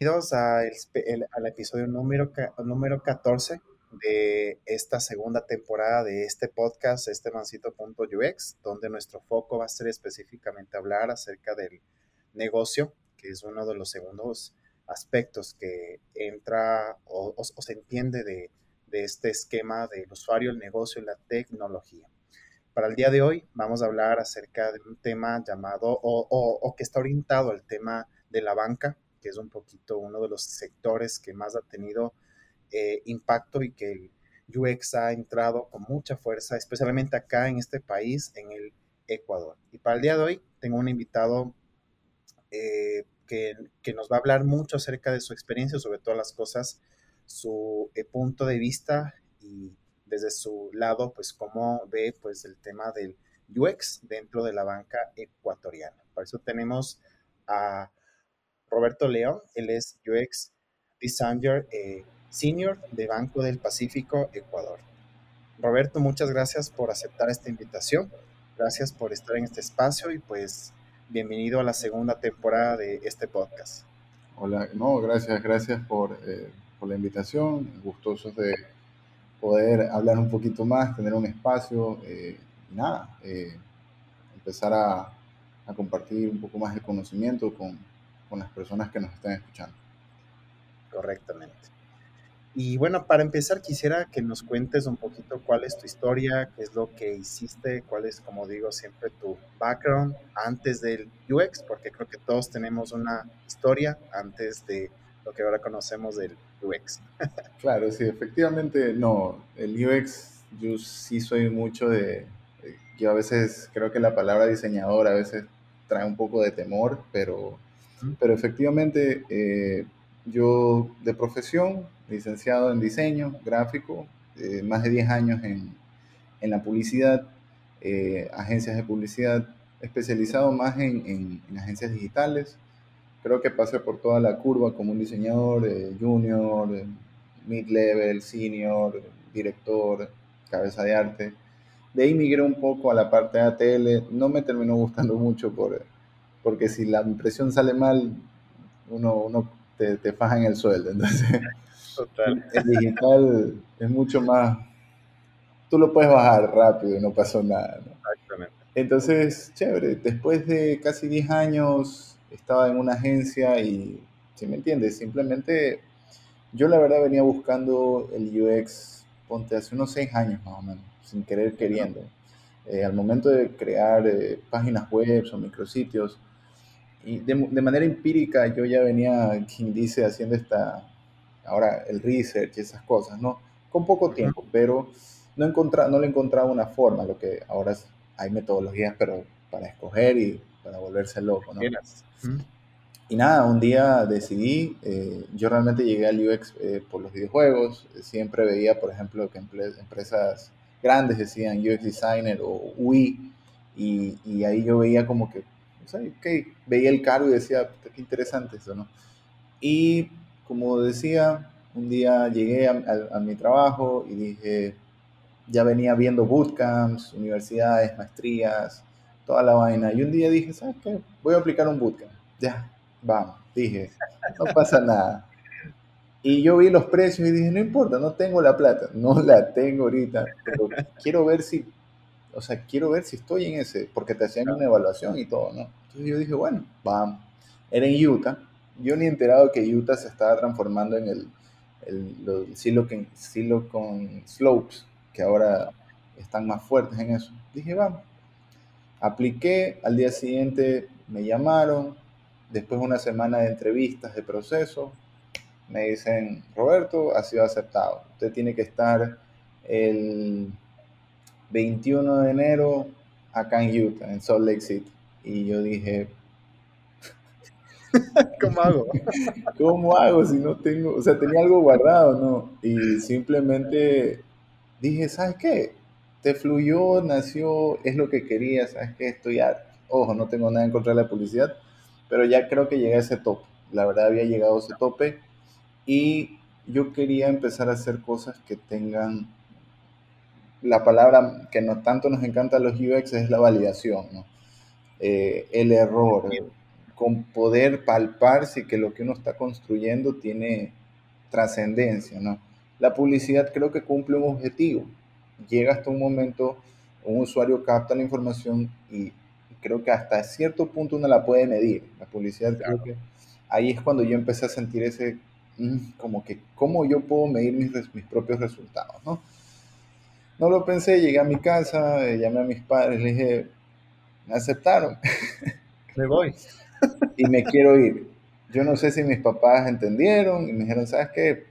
Bienvenidos al episodio número, número 14 de esta segunda temporada de este podcast, este mancito.ux, donde nuestro foco va a ser específicamente hablar acerca del negocio, que es uno de los segundos aspectos que entra o, se entiende de, este esquema del usuario, el negocio y la tecnología. Para el día de hoy vamos a hablar acerca de un tema llamado o, o que está orientado al tema de la banca que es un poquito uno de los sectores que más ha tenido eh, impacto y que el UX ha entrado con mucha fuerza, especialmente acá en este país, en el Ecuador. Y para el día de hoy tengo un invitado eh, que, nos va a hablar mucho acerca de su experiencia, sobre todas las cosas, su eh, punto de vista y desde su lado, pues cómo ve pues el tema del UX dentro de la banca ecuatoriana. Por eso tenemos a Roberto León, él es UX Designer eh, Senior de Banco del Pacífico, Ecuador. Roberto, muchas gracias por aceptar esta invitación. Gracias por estar en este espacio y pues bienvenido a la segunda temporada de este podcast. Hola, no, gracias, gracias por, eh, por la invitación. Gustosos de poder hablar un poquito más, tener un espacio eh, y nada, empezar a, a compartir un poco más el conocimiento con, con las personas que nos están escuchando. Correctamente. Y bueno, para empezar quisiera que nos cuentes un poquito cuál es tu historia, qué es lo que hiciste, cuál es, como digo, siempre tu background antes del UX, porque creo que todos tenemos una historia antes de lo que ahora conocemos del UX. claro, sí, efectivamente, no, el UX, yo sí soy mucho de, yo a veces creo que la palabra diseñador a veces trae un poco de temor, pero pero efectivamente, eh, yo de profesión, licenciado en diseño gráfico, eh, más de 10 años en, en la publicidad, eh, agencias de publicidad, especializado más en, en, agencias digitales. Creo que pasé por toda la curva como un diseñador junior, mid-level, senior, director, cabeza de arte. De ahí migré un poco a la parte de ATL. No me terminó gustando mucho por porque si la impresión sale mal, uno, uno te, te faja en el sueldo. Entonces, el digital es mucho más, tú lo puedes bajar rápido y no pasó nada. Exactamente. Entonces, chévere, después de casi 10 años estaba en una agencia y, si me entiendes, simplemente yo la verdad venía buscando el UX, ponte hace unos 6 años más o menos, sin querer queriendo. Eh, al momento de crear eh, páginas web o micrositios, y de, de, manera empírica yo ya venía, quien dice, haciendo esta, ahora el research y esas cosas, ¿no? Con poco tiempo, pero no, encontra, no le encontraba una forma, lo que ahora hay metodologías, pero para escoger y para volverse loco, ¿no? Y nada, un día decidí, eh, yo realmente llegué al UX eh, por los videojuegos, siempre veía, por ejemplo, que empresas grandes decían UX Designer o UI, y, y ahí yo veía como que veía el cargo y decía, qué interesante eso, ¿no? Y como decía, un día llegué a, mi trabajo y dije, ya venía viendo bootcamps, universidades, maestrías, toda la vaina. Y un día dije, ¿sabes qué? Voy a aplicar un bootcamp. Ya, vamos, dije, no pasa nada. Y yo vi los precios y dije, no importa, no tengo la plata, no la tengo ahorita, pero quiero ver si o sea, quiero ver si estoy en ese, porque te hacían una evaluación y todo, ¿no? Entonces yo dije, bueno, vamos. Era en Utah. Yo ni enterado que Utah se estaba transformando en el, el Silicon, Silicon Slopes, que ahora están más fuertes en eso. Dije, vamos. Apliqué, al día siguiente me llamaron, después de una semana de entrevistas, de proceso, me dicen, Roberto, ha sido aceptado. Usted tiene que estar el 21 de enero acá en Utah, en Salt Lake City. Y yo dije, ¿cómo hago? ¿Cómo hago si no tengo, o sea, tenía algo guardado, ¿no? Y simplemente dije, ¿sabes qué? Te fluyó, nació, es lo que quería, ¿sabes qué? Estoy, ojo, no tengo nada en contra de la publicidad, pero ya creo que llegué a ese tope. La verdad había llegado a ese tope y yo quería empezar a hacer cosas que tengan la palabra que no tanto nos encanta a los UX es la validación, ¿no? Eh, el error, con poder palpar si que lo que uno está construyendo tiene trascendencia, ¿no? La publicidad creo que cumple un objetivo. Llega hasta un momento, un usuario capta la información y creo que hasta cierto punto uno la puede medir. La publicidad creo que ahí es cuando yo empecé a sentir ese, mm, como que, ¿cómo yo puedo medir mis, mis propios resultados? ¿no? no lo pensé, llegué a mi casa, eh, llamé a mis padres, les dije, me aceptaron. Me voy. y me quiero ir. Yo no sé si mis papás entendieron y me dijeron, ¿sabes qué?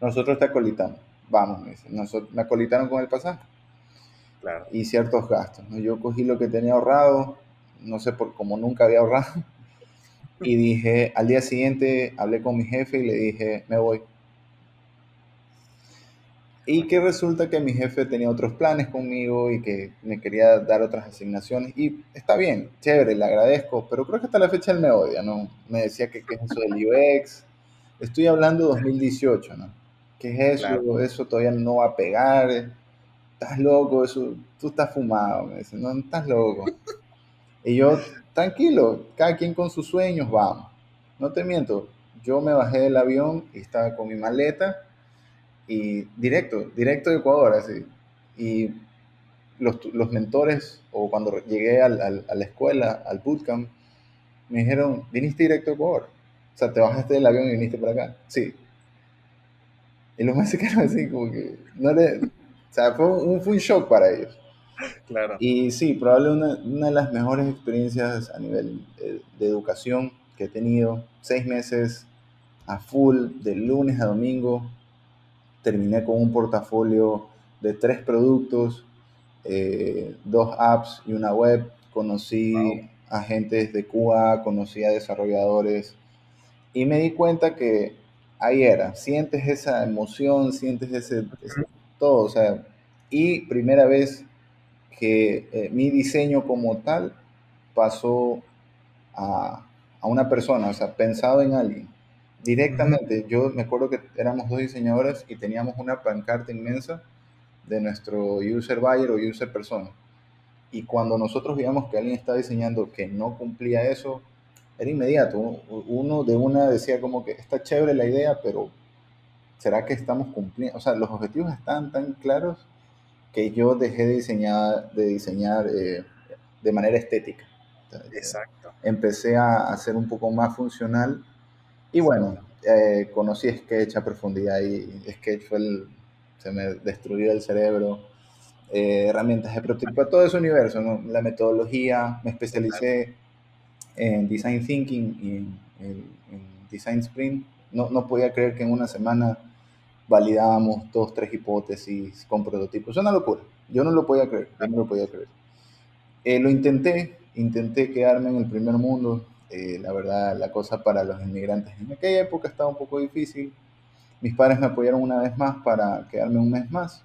Nosotros te acolitamos. Vamos, me dicen. Nosotros, me acolitaron con el pasaje. Claro. Y ciertos gastos. ¿no? Yo cogí lo que tenía ahorrado, no sé por cómo nunca había ahorrado. Y dije, al día siguiente hablé con mi jefe y le dije, me voy. Y que resulta que mi jefe tenía otros planes conmigo y que me quería dar otras asignaciones. Y está bien, chévere, le agradezco, pero creo que hasta la fecha él me odia, ¿no? Me decía que qué es eso del UX. Estoy hablando de 2018, ¿no? ¿Qué es eso? Eso todavía no va a pegar. Estás loco, eso, tú estás fumado. Me dice, no, estás loco. Y yo, tranquilo, cada quien con sus sueños, vamos. No te miento, yo me bajé del avión y estaba con mi maleta y directo, directo de Ecuador, así. Y los, los mentores, o cuando llegué al, al, a la escuela, al bootcamp, me dijeron, viniste directo a Ecuador. O sea, te bajaste del avión y viniste para acá. Sí. Y los quedaron así, como que no le... O sea, fue un, fue un shock para ellos. Claro. Y sí, probablemente una, una de las mejores experiencias a nivel de, de educación que he tenido. Seis meses a full, de lunes a domingo, terminé con un portafolio de tres productos, eh, dos apps y una web. Conocí agentes de Cuba, conocí a desarrolladores y me di cuenta que ahí era, sientes esa emoción, sientes ese, todo, o sea, y primera vez que eh, mi diseño como tal pasó a, a, una persona, o sea, pensado en alguien. Directamente, yo me acuerdo que éramos dos diseñadores y teníamos una pancarta inmensa de nuestro user buyer o user persona. Y cuando nosotros veíamos que alguien estaba diseñando que no cumplía eso, era inmediato. Uno de una decía como que está chévere la idea, pero ¿será que estamos cumpliendo? O sea, los objetivos están tan claros que yo dejé de diseñar, de, diseñar eh, de manera estética. Exacto. Empecé a hacer un poco más funcional y bueno, eh, conocí Sketch a profundidad y Sketch fue el, se me destruyó el cerebro. Eh, herramientas de prototipo, todo ese universo, ¿no? la metodología, me especialicé en Design Thinking y en, Design Sprint. No, no, podía creer que en una semana validábamos dos, tres hipótesis con prototipos. Es una locura. Yo no lo podía creer, yo no lo podía creer. Eh, lo intenté, intenté quedarme en el primer mundo, eh, la verdad, la cosa para los inmigrantes en aquella época estaba un poco difícil. Mis padres me apoyaron una vez más para quedarme un mes más.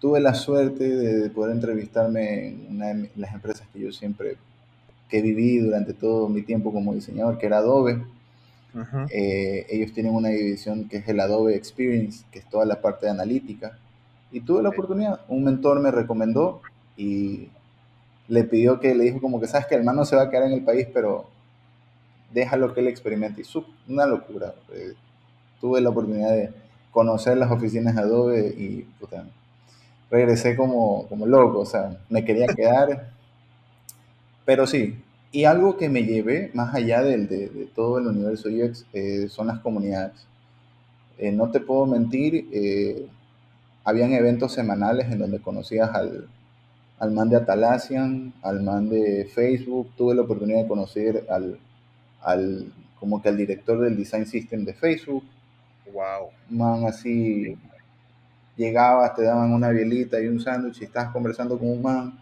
Tuve la suerte de poder entrevistarme en una de las empresas que yo siempre que viví durante todo mi tiempo como diseñador, que era Adobe. Eh, ellos tienen una división que es el Adobe Experience, que es toda la parte de analítica. Y tuve la oportunidad, un mentor me recomendó y le pidió que le dijo como que sabes que el man no se va a quedar en el país, pero déjalo que él experimente. Y una locura. Eh, tuve la oportunidad de conocer las oficinas de Adobe y regresé como, como loco, o sea, me quería quedar. Pero sí, y algo que me llevé más allá del, de, todo el universo UX eh, son las comunidades. Eh, no te puedo mentir, habían eventos semanales en donde conocías al, al man de Atalassian, al man de Facebook, tuve la oportunidad de conocer al, al como que al director del design system de Facebook. Wow. Man, así llegabas, te daban una bielita y un sándwich y estabas conversando con un man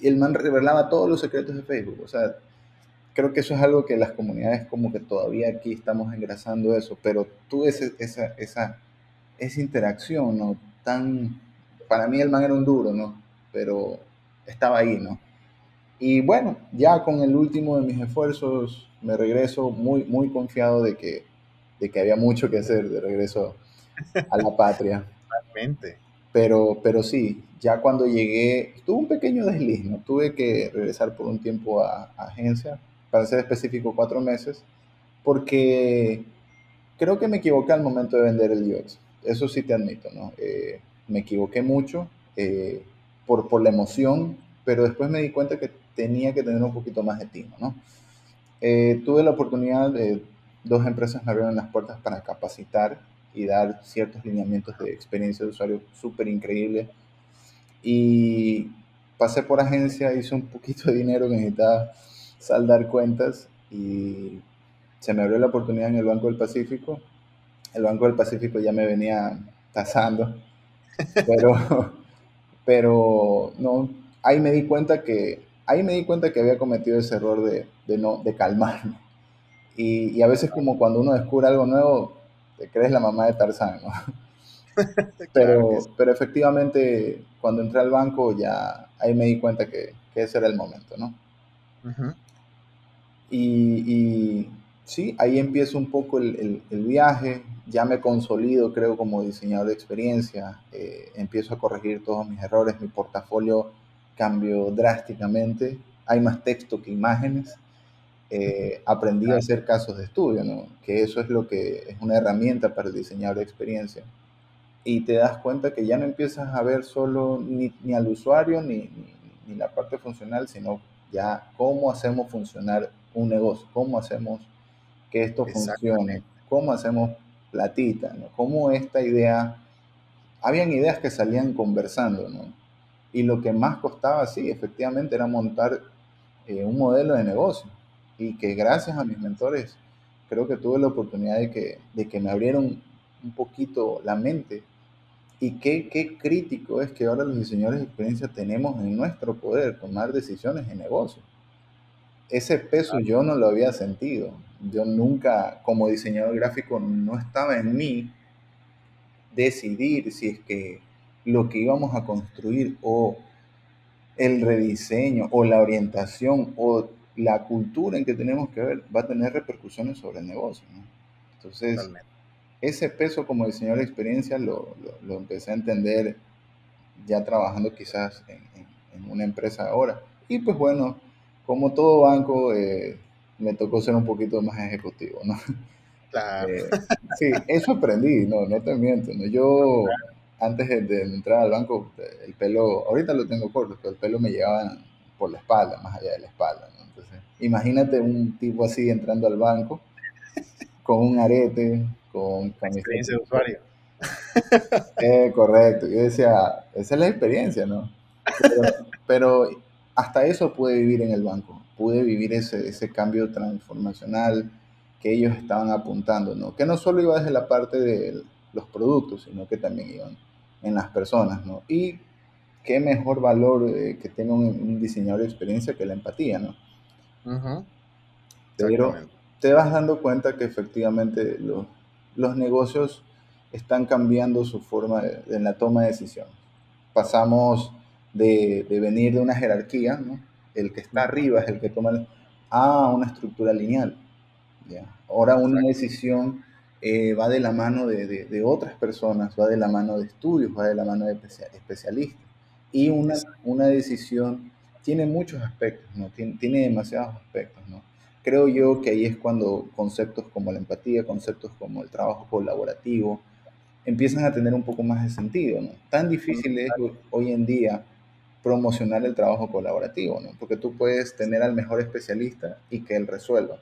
y el man revelaba todos los secretos de Facebook. O sea, creo que eso es algo que las comunidades como que todavía aquí estamos engrasando eso, pero tú esa, esa, esa, esa interacción, ¿no? Tan, para mí el man era un duro, ¿no? Pero estaba ahí, ¿no? Y bueno, ya con el último de mis esfuerzos me regreso muy, muy confiado de que, de que había mucho que hacer de regreso a la patria. Realmente. Pero, pero sí, ya cuando llegué, tuve un pequeño desliz, ¿no? Tuve que regresar por un tiempo a, agencia, para ser específico, cuatro meses, porque creo que me equivoqué al momento de vender el UX. Eso sí te admito, ¿no? Eh, me equivoqué mucho eh, por, por la emoción, pero después me di cuenta que tenía que tener un poquito más de tino, ¿no? Eh, tuve la oportunidad de dos empresas me abrieron las puertas para capacitar y dar ciertos lineamientos de experiencia de usuario súper increíble. Y pasé por agencia, hice un poquito de dinero que necesitaba saldar cuentas y se me abrió la oportunidad en el Banco del Pacífico. El Banco del Pacífico ya me venía tasando, pero, pero no, ahí me di cuenta que, ahí me di cuenta que había cometido ese error de, de no, de calmarme. Y, y, a veces como cuando uno descubre algo nuevo, te crees la mamá de Tarzán, ¿no? pero, pero efectivamente, cuando entré al banco, ya ahí me di cuenta que, que ese era el momento, ¿no? y, y, sí, ahí empieza un poco el, el, viaje, ya me consolido, creo, como diseñador de experiencia, eh, empiezo a corregir todos mis errores, mi portafolio cambió drásticamente, hay más texto que imágenes, eh, aprendí a hacer casos de estudio, ¿no? que eso es lo que es una herramienta para el diseñador de experiencia. Y te das cuenta que ya no empiezas a ver solo ni, ni al usuario ni, ni, ni, la parte funcional, sino ya cómo hacemos funcionar un negocio, cómo hacemos que esto funcione, cómo hacemos platita, ¿no? cómo esta idea, habían ideas que salían conversando, ¿no? Y lo que más costaba, sí, efectivamente, era montar eh, un modelo de negocio. Y que gracias a mis mentores, creo que tuve la oportunidad de que, de que me abrieron un poquito la mente. Y qué, qué crítico es que ahora los diseñadores de experiencia tenemos en nuestro poder tomar decisiones de negocio. Ese peso yo no lo había sentido. Yo nunca, como diseñador gráfico, no estaba en mí decidir si es que lo que íbamos a construir o el rediseño o la orientación o la cultura en que tenemos que ver va a tener repercusiones sobre el negocio. ¿no? Entonces, ese peso como diseñador de experiencia lo, lo, empecé a entender ya trabajando quizás en, en, una empresa ahora. Y pues bueno, como todo banco, eh, me tocó ser un poquito más ejecutivo, ¿no? Claro. Eh, sí, eso aprendí, no, no te miento. ¿no? Yo antes de, entrar al banco, el pelo, ahorita lo tengo corto, pero el pelo me llevaba por la espalda, más allá de la espalda. ¿no? Entonces, imagínate un tipo así entrando al banco con un arete, con camiseta. de usuario. Eh, correcto. Yo decía, esa es la experiencia, ¿no? Pero, pero, hasta eso pude vivir en el banco. Pude vivir ese, ese cambio transformacional que ellos estaban apuntando, ¿no? Que no solo iba desde la parte del los productos, sino que también iban en las personas, ¿no? Y qué mejor valor eh, que tenga un, diseñador de experiencia que la empatía, ¿no? Pero te vas dando cuenta que efectivamente los, los negocios están cambiando su forma de, en la toma de decisiones. Pasamos de, de, venir de una jerarquía, ¿no? El que está arriba es el que toma, a una estructura lineal. ¿ya? Ahora una decisión eh, va de la mano de, de, otras personas, va de la mano de estudios, va de la mano de especialistas. Y una, una decisión tiene muchos aspectos, ¿no? Tiene, tiene, demasiados aspectos, ¿no? Creo yo que ahí es cuando conceptos como la empatía, conceptos como el trabajo colaborativo, empiezan a tener un poco más de sentido, ¿no? Tan difícil es hoy en día promocionar el trabajo colaborativo, ¿no? Porque tú puedes tener al mejor especialista y que él resuelva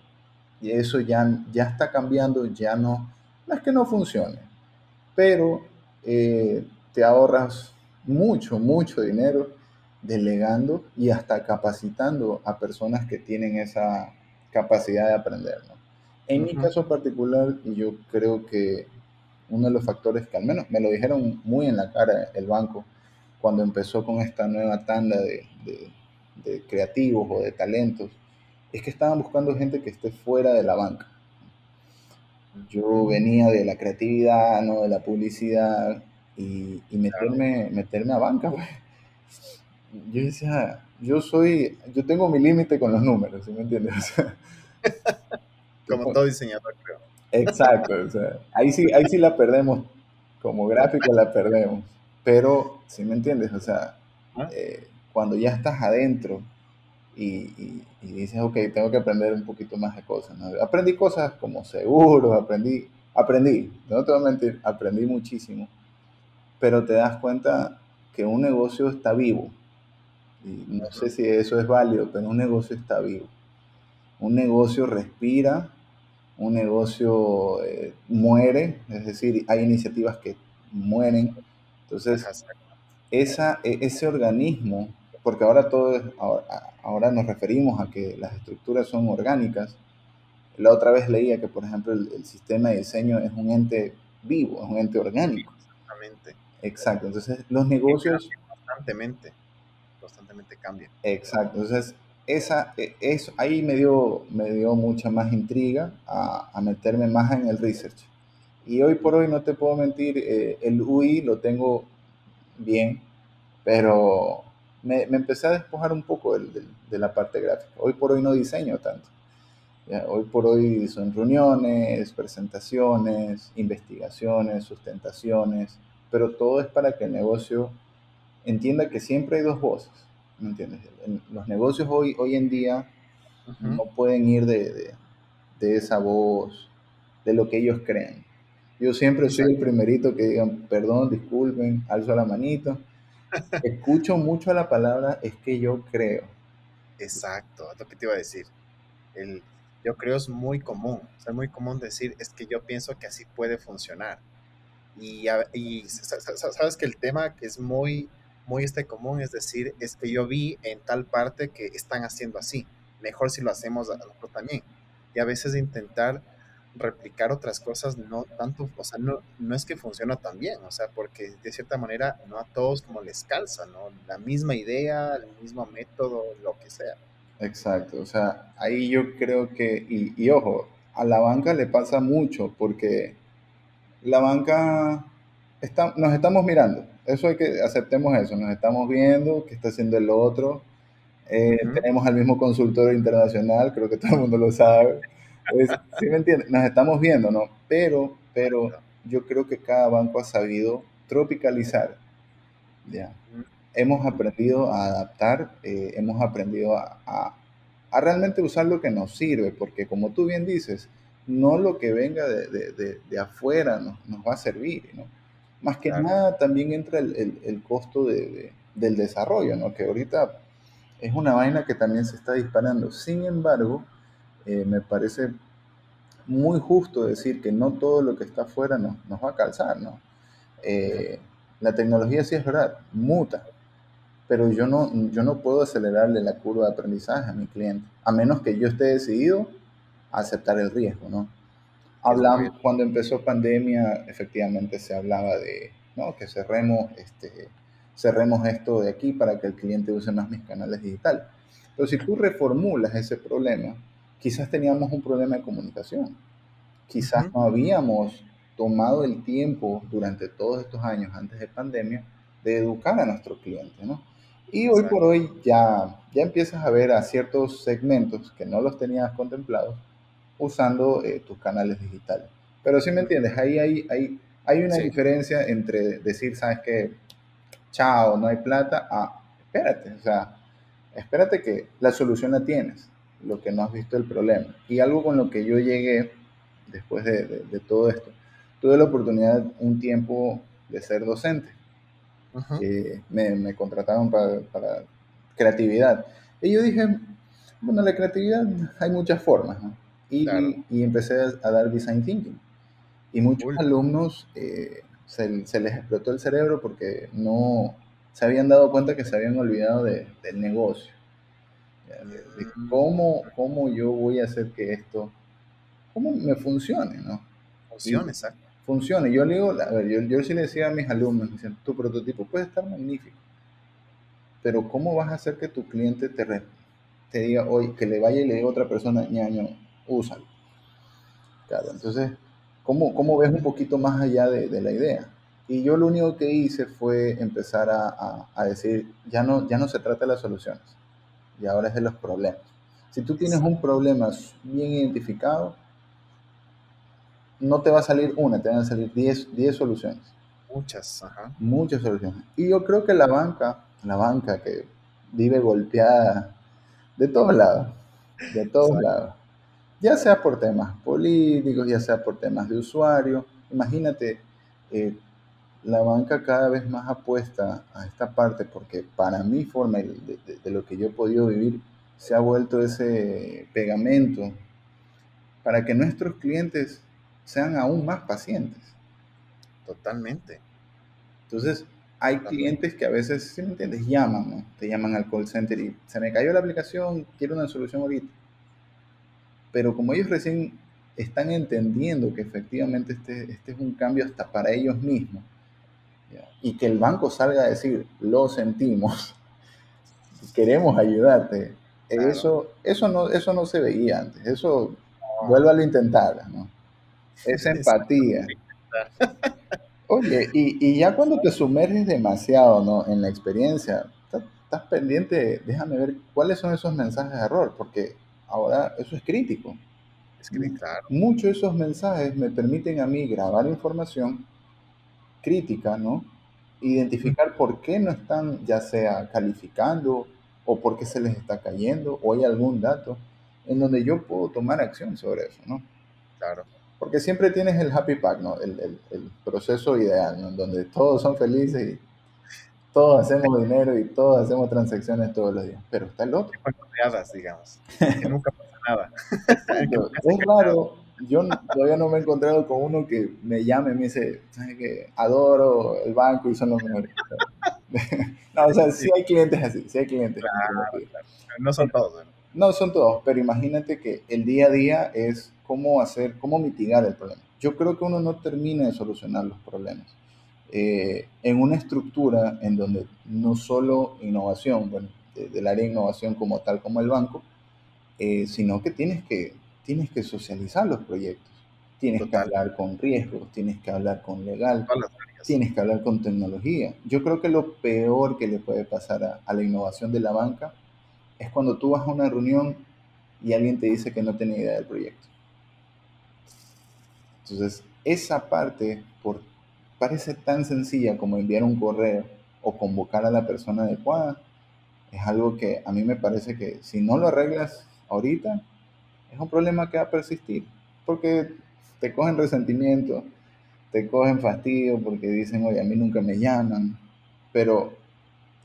y eso ya, ya está cambiando, ya no, no es que no funcione, pero eh, te ahorras mucho, mucho dinero delegando y hasta capacitando a personas que tienen esa capacidad de aprender. ¿no? En mi caso particular, yo creo que uno de los factores que al menos me lo dijeron muy en la cara el banco cuando empezó con esta nueva tanda de, de, de creativos o de talentos, es que estaban buscando gente que esté fuera de la banca. Yo venía de la creatividad, ¿no? de la publicidad, y, meterme, meterme a banca, pues. Yo decía, yo soy, yo tengo mi límite con los números, ¿sí me entiendes? como todo diseñador, creo. Exacto, o sea, ahí sí, ahí sí la perdemos, como gráfico la perdemos, pero, ¿sí me entiendes? O sea, eh, cuando ya estás adentro, y, dices, ok, tengo que aprender un poquito más de cosas. Aprendí cosas como seguros, aprendí, aprendí, no te voy a mentir, aprendí muchísimo, pero te das cuenta que un negocio está vivo. Y no sé si eso es válido, pero un negocio está vivo. Un negocio respira, un negocio eh, muere, es decir, hay iniciativas que mueren. Entonces, esa, e, ese organismo porque ahora todo es, ahora, nos referimos a que las estructuras son orgánicas. La otra vez leía que, por ejemplo, el, sistema de diseño es un ente vivo, es un ente orgánico. Exactamente. Exacto. Entonces, los negocios... Constantemente, constantemente cambian. Exacto. Entonces, esa, e, eso, ahí me dio, me dio mucha más intriga a, a meterme más en el research. Y hoy por hoy, no te puedo mentir, eh, el UI lo tengo bien, pero me, empecé a despojar un poco de, la parte gráfica. Hoy por hoy no diseño tanto. Hoy por hoy son reuniones, presentaciones, investigaciones, sustentaciones, pero todo es para que el negocio entienda que siempre hay dos voces. ¿Me entiendes? Los negocios hoy, hoy en día no pueden ir de, de, esa voz, de lo que ellos creen. Yo siempre soy el primerito que digan, perdón, disculpen, alzo la manito escucho mucho la palabra es que yo creo. Exacto, es lo que te iba a decir. El yo creo es muy común, es muy común decir es que yo pienso que así puede funcionar. Y, y sabes que el tema que es muy, muy este común es decir, es que yo vi en tal parte que están haciendo así. Mejor si lo hacemos nosotros también. Y a veces intentar replicar otras cosas no tanto, o sea, no, no es que funciona tan bien, o sea, porque de cierta manera no a todos como les calza, ¿no? La misma idea, el mismo método, lo que sea. Exacto, o sea, ahí yo creo que, y, y ojo, a la banca le pasa mucho porque la banca está, nos estamos mirando, eso hay que aceptemos eso, nos estamos viendo, qué está haciendo el otro, eh, tenemos al mismo consultor internacional, creo que todo el mundo lo sabe. ¿Sí me entiendes? Nos estamos viendo, ¿no? Pero, pero yo creo que cada banco ha sabido tropicalizar. ¿ya? Hemos aprendido a adaptar, eh, hemos aprendido a, a, realmente usar lo que nos sirve, porque como tú bien dices, no lo que venga de, de, de, afuera nos, nos, va a servir, ¿no? Más que nada también entra el, el, el costo del desarrollo, ¿no? Que ahorita es una vaina que también se está disparando. Sin embargo, eh, me parece muy justo decir que no todo lo que está afuera nos, nos va a calzar, ¿no? Eh, la tecnología sí es verdad, muta, pero yo no, yo no puedo acelerarle la curva de aprendizaje a mi cliente, a menos que yo esté decidido a aceptar el riesgo, ¿no? Hablamos, cuando empezó pandemia, efectivamente se hablaba de, ¿no? Que cerremos, este, cerremos esto de aquí para que el cliente use más mis canales digitales. Pero si tú reformulas ese problema, quizás teníamos un problema de comunicación, quizás no habíamos tomado el tiempo durante todos estos años antes de pandemia de educar a nuestro cliente, ¿no? Y hoy por hoy ya, ya empiezas a ver a ciertos segmentos que no los tenías contemplados usando eh, tus canales digitales. Pero si me entiendes, ahí hay, hay, hay una diferencia entre decir, sabes que, chao, no hay plata, ah, espérate, o sea, espérate que la solución la tienes lo que no has visto el problema. Y algo con lo que yo llegué después de, de, todo esto, tuve la oportunidad un tiempo de ser docente. Eh, me, me, contrataron para, para, creatividad. Y yo dije, bueno, la creatividad hay muchas formas. Y, y, empecé a, dar design thinking. Y muchos alumnos eh, se, se, les explotó el cerebro porque no se habían dado cuenta que se habían olvidado de, del negocio de, cómo, cómo yo voy a hacer que esto, cómo me funcione, ¿no? Funcione, exacto. Funcione. Yo le digo, a ver, yo, yo sí le decía a mis alumnos, dicen, tu prototipo puede estar magnífico, pero ¿cómo vas a hacer que tu cliente te, te diga, hoy que le vaya y le diga a otra persona, ñaño, úsalo? Claro, entonces, ¿cómo, ¿cómo, ves un poquito más allá de, de, la idea? Y yo lo único que hice fue empezar a, a, a decir, ya no, ya no se trata de las soluciones, y ahora es de los problemas. Si tú tienes un problema bien identificado, no te va a salir una, te van a salir 10 soluciones. Muchas, ajá. Muchas soluciones. Y yo creo que la banca, la banca que vive golpeada de todos lados, de todos lados. Ya sea por temas políticos, ya sea por temas de usuario. Imagínate, eh, la banca cada vez más apuesta a esta parte porque para mi forma de, de, lo que yo he podido vivir se ha vuelto ese pegamento para que nuestros clientes sean aún más pacientes. Totalmente. Entonces, hay clientes que a veces, si me entiendes, llaman, ¿no? Te llaman al call center y se me cayó la aplicación, quiero una solución ahorita. Pero como ellos recién están entendiendo que efectivamente este, este es un cambio hasta para ellos mismos, y que el banco salga a decir, lo sentimos, queremos ayudarte, eso, eso, no, eso no se veía antes, eso vuelvo a intentar, ¿no? Es empatía. Oye, y, y, ya cuando te sumerges demasiado ¿no? en la experiencia, estás pendiente, déjame ver cuáles son esos mensajes de error, porque ahora eso es crítico. Es que, claro. Muchos de esos mensajes me permiten a mí grabar información crítica, ¿no? Identificar por qué no están ya sea calificando o por qué se les está cayendo o hay algún dato en donde yo puedo tomar acción sobre eso, ¿no? Claro. Porque siempre tienes el happy pack, ¿no? El, el, el proceso ideal, ¿no? Donde todos son felices y todos hacemos dinero y todos hacemos transacciones todos los días. Pero está el otro. digamos. Que nunca pasa nada. es raro. Yo todavía no me he encontrado con uno que me llame y me dice, ¿sabes qué? Adoro el banco y son los mejores. no, o sea, sí hay clientes así, sí hay clientes. Claro, No son todos. ¿no? No son todos, pero imagínate que el día a día es cómo hacer, cómo mitigar el problema. Yo creo que uno no termina de solucionar los problemas. Eh, en una estructura en donde no solo innovación, bueno, del área de innovación como tal como el banco, eh, sino que tienes que, tienes que socializar los proyectos. Tienes que hablar con riesgos, tienes que hablar con legal, tienes que hablar con tecnología. Yo creo que lo peor que le puede pasar a, a la innovación de la banca es cuando tú vas a una reunión y alguien te dice que no tiene idea del proyecto. Entonces, esa parte por, parece tan sencilla como enviar un correo o convocar a la persona adecuada. Es algo que a mí me parece que si no lo arreglas ahorita, es un problema que va a persistir. Porque te cogen resentimiento, te cogen fastidio porque dicen, oye, a mí nunca me llaman. Pero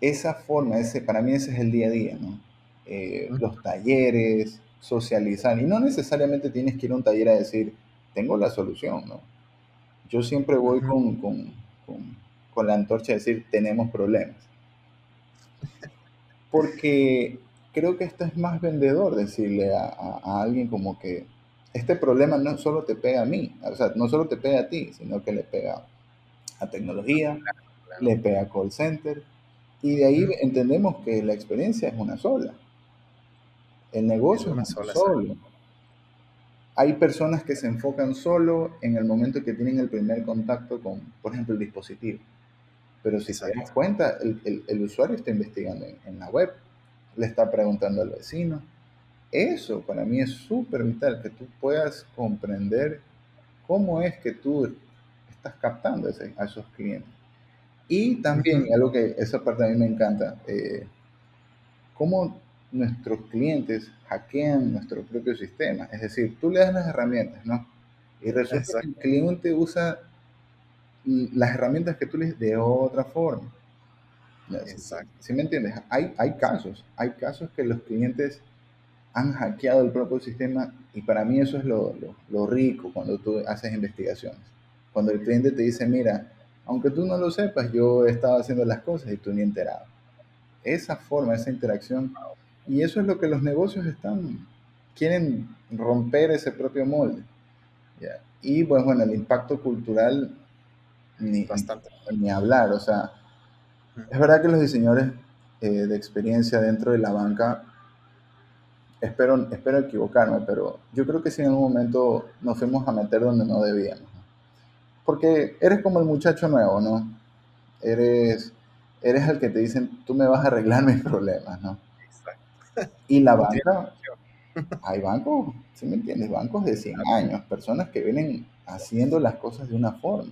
esa forma, ese, para mí ese es el día a día, ¿no? Eh, los talleres, socializar. Y no necesariamente tienes que ir a un taller a decir, tengo la solución, ¿no? Yo siempre voy con, con, con, la antorcha a decir, tenemos problemas. Porque creo que esto es más vendedor decirle a, a, alguien como que este problema no solo te pega a mí, o sea, no solo te pega a ti, sino que le pega a tecnología, le pega a call center, y de ahí entendemos que la experiencia es una sola. El negocio es una sola. Hay personas que se enfocan solo en el momento que tienen el primer contacto con, por ejemplo, el dispositivo. Pero si se das cuenta, el, el, usuario está investigando en, la web, le está preguntando al vecino. Eso para mí es súper vital, que tú puedas comprender cómo es que tú estás captando a esos clientes. Y también, algo que esa parte a mí me encanta, eh, cómo nuestros clientes hackean nuestro propio sistema. Es decir, tú le das las herramientas, ¿no? Y resulta que el cliente usa las herramientas que tú le das de otra forma. Exacto. ¿Sí me entiendes? Hay, hay casos, hay casos que los clientes han hackeado el propio sistema y para mí eso es lo, lo, lo rico cuando tú haces investigaciones. Cuando el cliente te dice, mira, aunque tú no lo sepas, yo he estado haciendo las cosas y tú ni enterado. Esa forma, esa interacción y eso es lo que los negocios están, quieren romper ese propio molde. Y pues bueno, el impacto cultural, ni, Bastante. ni hablar. O sea, es verdad que los diseñadores eh, de experiencia dentro de la banca, espero, espero equivocarme, pero yo creo que si en algún momento nos fuimos a meter donde no debíamos. Porque eres como el muchacho nuevo, ¿no? Eres, eres el que te dicen, tú me vas a arreglar mis problemas, ¿no? Y la banca, hay bancos, ¿sí me entiendes? Bancos de 100 años, personas que vienen haciendo las cosas de una forma.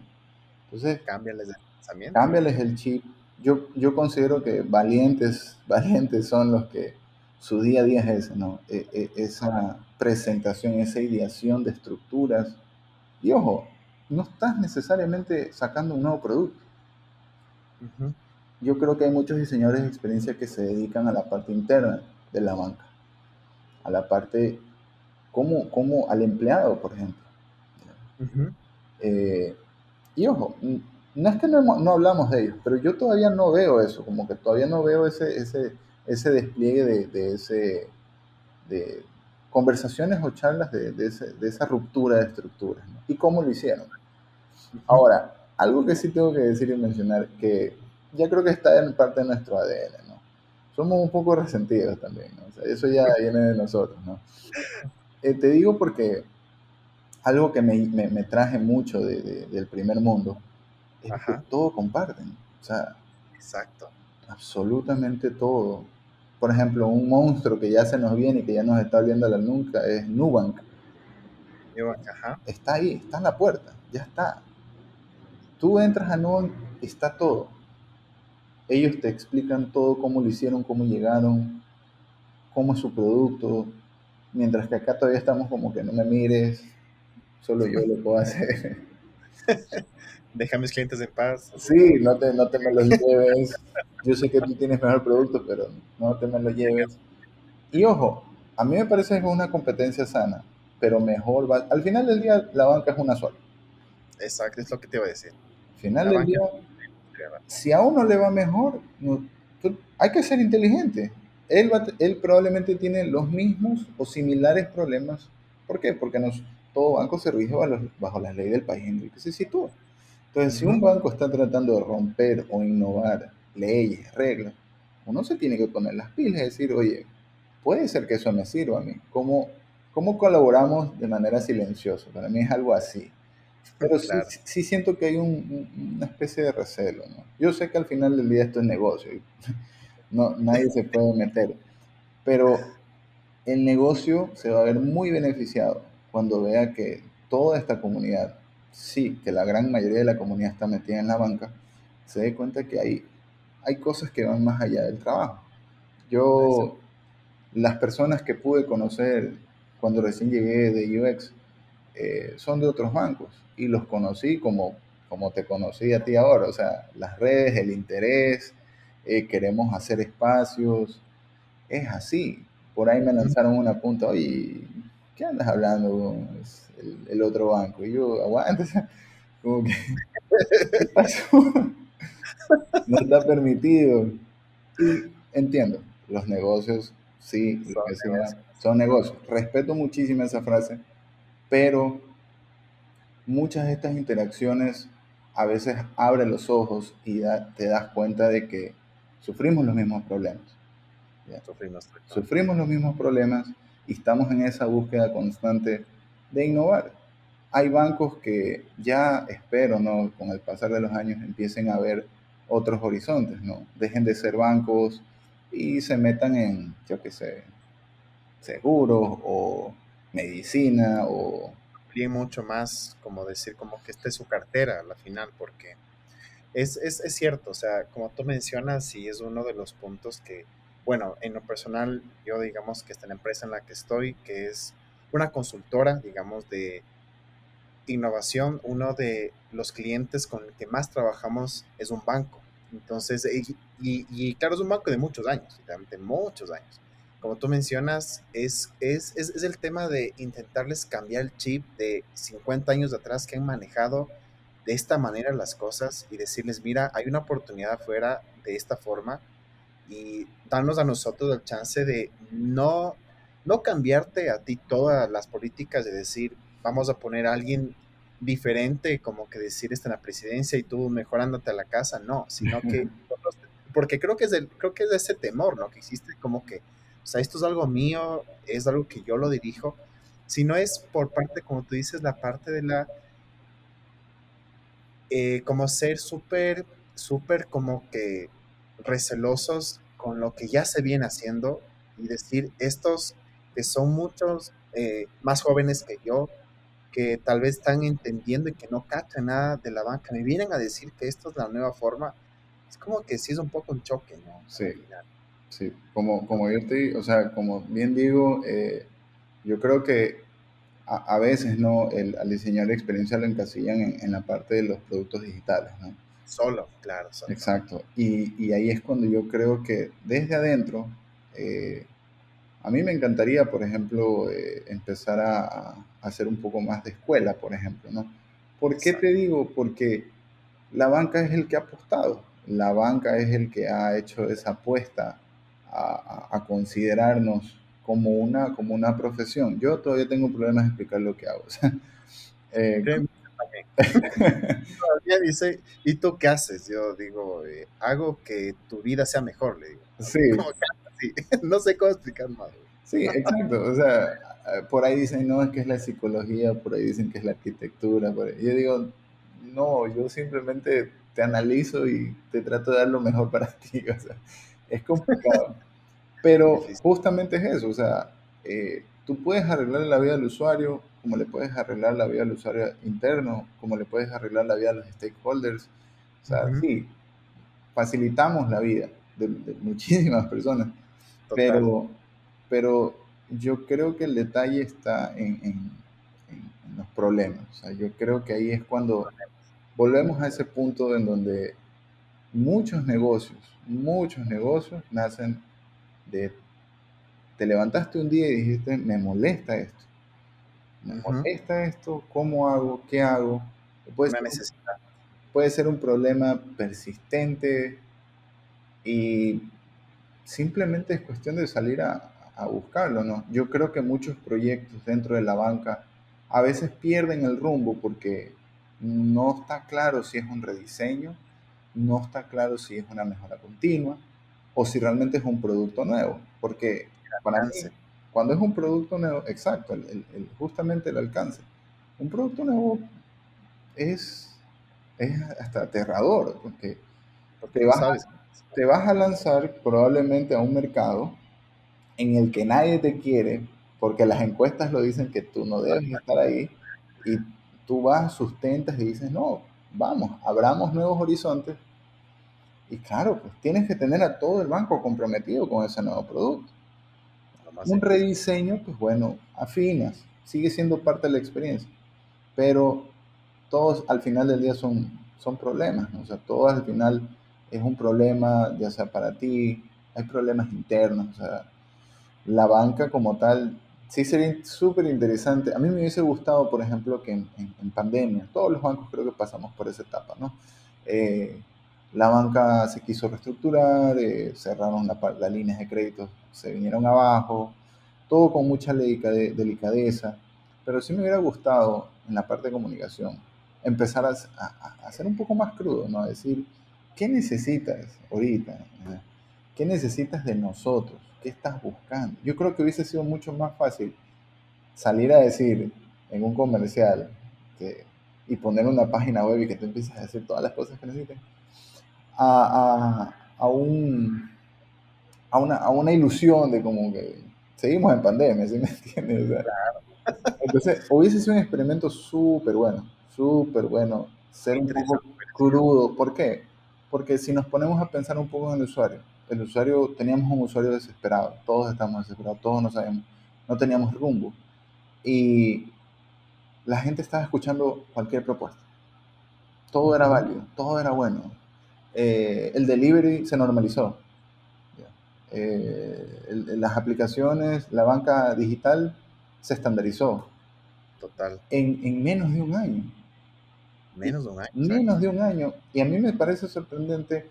Entonces, cámbiales el pensamiento. Cámbiales el chip. Yo, yo considero que valientes, valientes son los que su día a día es ese, ¿no? E, e, esa presentación, esa ideación de estructuras. Y ojo, no estás necesariamente sacando un nuevo producto. Yo creo que hay muchos diseñadores de experiencia que se dedican a la parte interna de la banca, a la parte como, como al empleado, por ejemplo. Eh, y ojo, no es que no, no, hablamos de ellos, pero yo todavía no veo eso, como que todavía no veo ese, ese, ese despliegue de, de, ese, de conversaciones o charlas de, de, esa ruptura de estructuras. ¿Y cómo lo hicieron? Ahora, algo que sí tengo que decir y mencionar, que ya creo que está en parte de nuestro ADN, ¿no? Somos un poco resentidos también, ¿no? O sea, eso ya viene de nosotros, ¿no? Eh, te digo porque algo que me, me, traje mucho de, del primer mundo es que todo comparten. O sea, exacto. Absolutamente todo. Por ejemplo, un monstruo que ya se nos viene y que ya nos está viendo la nuca es Nubank. Nubank, ajá. Está ahí, está en la puerta, ya está. Tú entras a Nubank, está todo. Ellos te explican todo, cómo lo hicieron, cómo llegaron, cómo es su producto, mientras que acá todavía estamos como que no me mires, solo yo lo puedo hacer. Deja a mis clientes en paz. Sí, no te, no te me los lleves. Yo sé que tú tienes mejor producto, pero no te me lo lleves. Y ojo, a mí me parece que es una competencia sana, pero mejor va. Al final del día, la banca es una sola. Exacto, es lo que te iba a decir. Al final del día, si a uno le va mejor, hay que ser inteligente él, él probablemente tiene los mismos o similares problemas. ¿Por qué? Porque nos, todo banco se rige bajo, las leyes del país en el que se sitúa. Entonces, si un banco está tratando de romper o innovar leyes, reglas, uno se tiene que poner las pilas y decir, oye, puede ser que eso me sirva a mí. ¿Cómo, cómo colaboramos de manera silenciosa? Para mí es algo así. Pero sí, siento que hay una especie de recelo. ¿no? Yo sé que al final del día esto es negocio no, nadie se puede meter. Pero el negocio se va a ver muy beneficiado cuando vea que toda esta comunidad, sí, que la gran mayoría de la comunidad está metida en la banca, se dé cuenta que hay, hay cosas que van más allá del trabajo. Yo, las personas que pude conocer cuando recién llegué de UX, eh, son de otros bancos y los conocí como, como te conocí a ti ahora, o sea, las redes, el interés, eh, queremos hacer espacios. Es así. Por ahí me lanzaron una punta, oye, ¿qué andas hablando? Es el, otro banco. Y yo, aguanta, como que, ¿qué pasó? No está permitido. Y entiendo, los negocios, sí, son, negocios. Respeto muchísimo esa frase, pero muchas de estas interacciones a veces abren los ojos y te das cuenta de que sufrimos los mismos problemas. Sufrimos, los mismos problemas y estamos en esa búsqueda constante de innovar. Hay bancos que ya espero, ¿no? Con el pasar de los años empiecen a ver otros horizontes, ¿no? Dejen de ser bancos y se metan en, yo qué sé, seguros o medicina o... Y mucho más, como decir, como que esta es su cartera a la final, porque es, es, es, cierto, o sea, como tú mencionas, sí es uno de los puntos que, bueno, en lo personal, yo digamos que esta la empresa en la que estoy, que es una consultora, digamos, de innovación, uno de los clientes con el que más trabajamos es un banco. Entonces, y, claro, es un banco de muchos años, de muchos años. Como tú mencionas, es, es, es, es el tema de intentarles cambiar el chip de 50 años de atrás que han manejado de esta manera las cosas y decirles, mira, hay una oportunidad afuera de esta forma y darnos a nosotros el chance de no, no cambiarte a ti todas las políticas de decir, vamos a poner a alguien diferente, como que decir está en la presidencia y tú mejorándote a la casa, no, sino que, porque creo que es, el, creo que es ese temor, ¿no? Que existe como que, o sea, esto es algo mío, es algo que yo lo dirijo, si no es por parte, como tú dices, la parte de la eh, como ser súper, súper como que recelosos con lo que ya se viene haciendo y decir, estos que son muchos eh, más jóvenes que yo, que tal vez están entendiendo y que no cachan nada de la banca, me vienen a decir que esto es la nueva forma, es como que sí es un poco un choque, ¿no? Sí. Sí, como, como yo te, o sea, como bien digo, eh, yo creo que a, a veces, ¿no? El, al diseñador de experiencia lo encasillan en, en la parte de los productos digitales, ¿no? Solo, claro, solo. Exacto. Y, y ahí es cuando yo creo que desde adentro, eh, a mí me encantaría, por ejemplo, eh, empezar a, a hacer un poco más de escuela, por ejemplo, ¿no? ¿Por qué te digo? Porque la banca es el que ha apostado, la banca es el que ha hecho esa apuesta a, a- a considerarnos como una, como una profesión. Yo todavía tengo problemas de explicar lo que hago. o sea, eh. Todavía dice, ¿y tú qué haces? Yo digo, eh, hago que tu vida sea mejor, le digo. Sí, como que así. No sé cómo explicar más. sí, exacto. O sea, eh, por ahí dicen, no, es que es la psicología, por ahí dicen que es la arquitectura. Por ahí. Yo digo, no, yo simplemente te analizo y te trato de dar lo mejor para ti. O sea, es complicado. Pero justamente es eso, o sea, eh, tú puedes arreglar la vida del usuario, como le puedes arreglar la vida del usuario interno, como le puedes arreglar la vida a los stakeholders. O sea, Ujú, sí, facilitamos la vida de, de muchísimas personas, Total. pero, pero yo creo que el detalle está en, en- en- los problemas. O sea, yo creo que ahí es cuando volvemos a ese punto en donde muchos negocios, muchos negocios nacen de te levantaste un día y dijiste, me molesta esto, me Ujú, molesta esto, ¿cómo hago? ¿Qué hago? Puede ser, puede ser un problema persistente y simplemente es cuestión de salir a, a buscarlo, ¿no? Yo creo que muchos proyectos dentro de la banca a veces pierden el rumbo porque no está claro si es un rediseño, no está claro si es una mejora continua o si realmente es un producto nuevo. Porque para mí, Alcance. cuando es un producto nuevo, exacto, el- el- el- justamente el alcance. Un producto nuevo es, es hasta aterrador porque Porque te vas, sabes. Te vas a lanzar probablemente a un mercado en el que nadie te quiere, porque las encuestas lo dicen que tú no debes estar ahí, y tú vas, sustentas y dices, no, vamos, abramos nuevos horizontes, y claro, pues tienes que tener a todo el banco comprometido con ese nuevo producto. Un rediseño, pues bueno, afinas, sigue siendo parte de la experiencia, pero todos al final del día son, son problemas, ¿no? o sea, todos al final es un problema, ya sea para ti, hay problemas internos, o sea, la banca como tal, sí sería súper interesante. A mí me hubiese gustado, por ejemplo, que en, pandemia, todos los bancos creo que pasamos por esa etapa, ¿no? Eh, la banca se quiso reestructurar, eh, cerraron las líneas de crédito, se vinieron abajo, todo con mucha delicade- delicadeza, pero sí me hubiera gustado en la parte de comunicación empezar a, a- a ser un poco más crudo, ¿no? A decir, ¿qué necesitas ahorita? ¿Qué necesitas de nosotros? ¿Qué estás buscando? Yo creo que hubiese sido mucho más fácil salir a decir en un comercial que, y poner una página web y que tú empieces a decir todas las cosas que necesites a, a, a, un, a, una, a una ilusión de como que seguimos en pandemia, ¿sí me entiendes? O sea, entonces, hubiese sido un experimento súper bueno, súper bueno, ser un poco crudo. ¿Por qué? Porque si nos ponemos a pensar un poco en el usuario, el usuario, teníamos un usuario desesperado, todos estamos desesperados, todos no sabemos, no teníamos rumbo. Y la gente estaba escuchando cualquier propuesta. Todo era válido, todo era bueno. Eh, el delivery se normalizó. Eh, el- las aplicaciones, la banca digital se estandarizó Total. en, en menos de un año. Menos de un año, menos de un año. Y a mí me parece sorprendente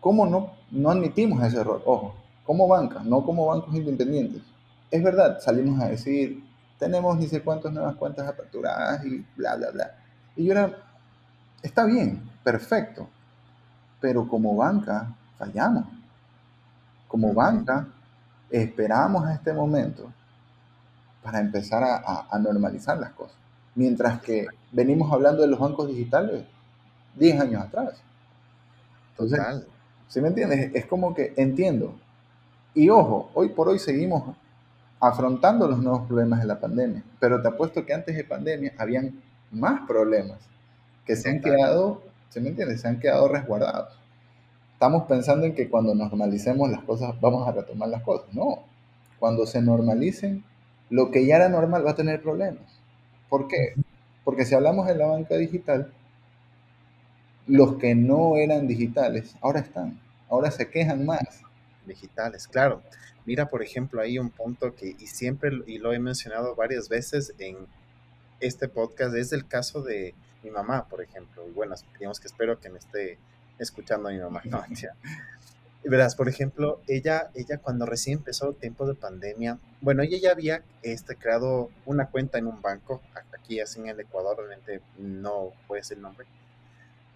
cómo no, no admitimos ese error. Ojo, como banca, no como bancos independientes. Es verdad, salimos a decir, tenemos ni sé cuántas nuevas cuentas aperturadas y bla, bla, bla. Y yo era, está bien, perfecto, pero como banca fallamos. Como banca esperamos a este momento para empezar a, a, a normalizar las cosas. Mientras que venimos hablando de los bancos digitales 10 años atrás. Entonces, Total. ¿sí me entiendes? Es como que entiendo. Y ojo, hoy por hoy seguimos afrontando los nuevos problemas de la pandemia, pero te apuesto que antes de pandemia habían más problemas que se han Total. quedado, ¿sí me entiendes? Se han quedado resguardados. estamos pensando en que cuando normalicemos las cosas vamos a retomar las cosas. No, cuando se normalicen, lo que ya era normal va a tener problemas. ¿Por qué? Porque si hablamos de la banca digital, los que no eran digitales ahora están, ahora se quejan más. Digitales, claro. Mira, por ejemplo, hay un punto que, y siempre, y lo he mencionado varias veces en este podcast, es el caso de mi mamá, por ejemplo. Y bueno, digamos que espero que me esté escuchando a mi mamá. No, Verás, por ejemplo, ella, ella cuando recién empezó el tiempo de pandemia, bueno, ella ya había este, creado una cuenta en un banco, aquí así en el Ecuador, realmente no puede ser el nombre,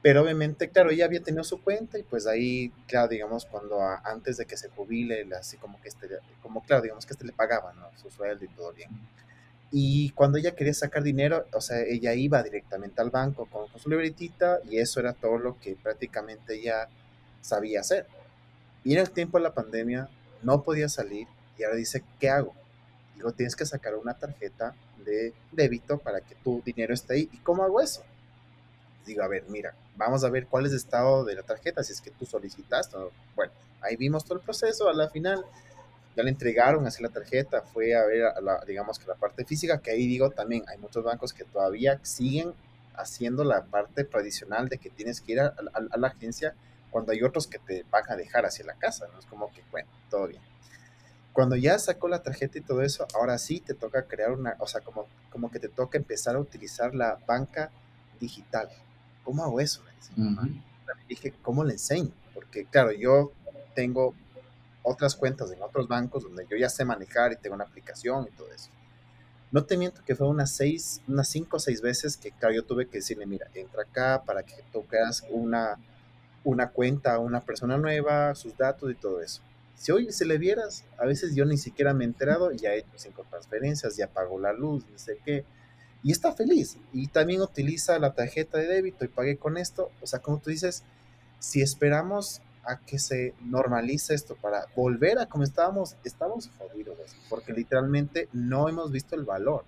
pero obviamente, claro, ella había tenido su cuenta y pues ahí, claro, digamos, cuando antes de que se jubile, así como que este, como claro, digamos que este le pagaba, ¿no? Su sueldo y todo bien. Y cuando ella quería sacar dinero, o sea, ella iba directamente al banco con, con su libretita y eso era todo lo que prácticamente ella sabía hacer. Y el tiempo de la pandemia no podía salir y ahora dice, ¿qué hago? Digo, tienes que sacar una tarjeta de débito para que tu dinero esté ahí. ¿Y cómo hago eso? Digo, a ver, mira, vamos a ver cuál es el estado de la tarjeta, si es que tú solicitaste. Bueno, ahí vimos todo el proceso, a la final ya le entregaron así la tarjeta, fue a ver, la, digamos que la parte física, que ahí digo también, hay muchos bancos que todavía siguen haciendo la parte tradicional de que tienes que ir a, a la agencia cuando hay otros que te van a dejar hacia la casa, ¿no? Es como que, bueno, todo bien. Cuando ya sacó la tarjeta y todo eso, ahora sí te toca crear una, o sea, como, como que te toca empezar a utilizar la banca digital. ¿Cómo hago eso? Me Dije, ¿cómo le enseño? Porque, claro, yo tengo otras cuentas en otros bancos donde yo ya sé manejar y tengo una aplicación y todo eso. No te miento que fue unas seis, unas cinco o seis veces que, claro, yo tuve que decirle, mira, entra acá para que tú creas una, una cuenta a una persona nueva, sus datos y todo eso. Si hoy se le vieras, a veces yo ni siquiera me he enterado, ya he hecho cinco transferencias, ya pagó la luz, no sé qué, y está feliz. Y también utiliza la tarjeta de débito y pagué con esto. O sea, como tú dices, si esperamos a que se normalice esto para volver a como estábamos, estamos jodidos, porque literalmente no hemos visto el valor.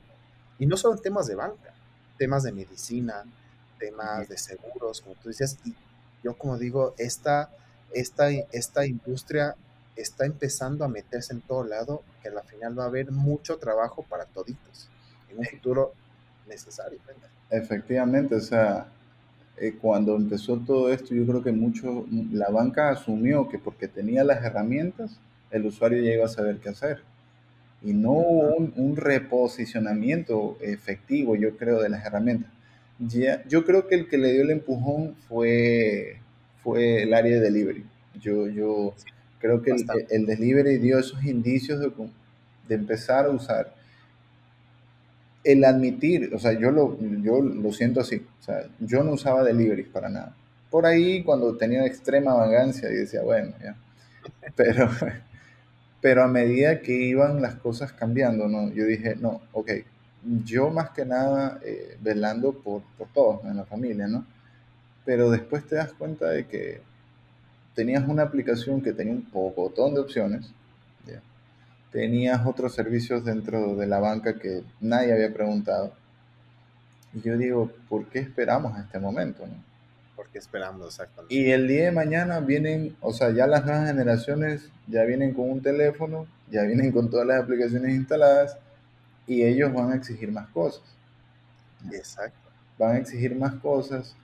Y no solo temas de banca, temas de medicina, temas de seguros, como tú dices, y yo como digo, esta, esta, esta industria está empezando a meterse en todo lado, que al final va a haber mucho trabajo para toditos en un futuro necesario. Efectivamente, o sea, eh, cuando empezó todo esto, yo creo que mucho, la banca asumió que porque tenía las herramientas, el usuario ya iba a saber qué hacer. Y no hubo un, un reposicionamiento efectivo, yo creo, de las herramientas yo creo que el que le dio el empujón fue, fue el área de delivery. Yo, yo creo que el, el, delivery dio esos indicios de, de, empezar a usar. El admitir, o sea, yo lo, yo lo siento así, o sea, yo no usaba delivery para nada. Por ahí cuando tenía extrema vagancia y decía, bueno, ya. Pero, pero a medida que iban las cosas cambiando, ¿no? yo dije, no, ok, yo más que nada eh, velando por, por todos en la familia, ¿no? Pero después te das cuenta de que tenías una aplicación que tenía un pocotón de opciones, tenías otros servicios dentro de la banca que nadie había preguntado. Y yo digo, ¿por qué esperamos a este momento? ¿no? ¿Por qué esperamos exactamente? Y el día de mañana vienen, o sea, ya las nuevas generaciones ya vienen con un teléfono, ya vienen con todas las aplicaciones instaladas y ellos van a exigir más cosas. Exacto. Van a exigir más cosas.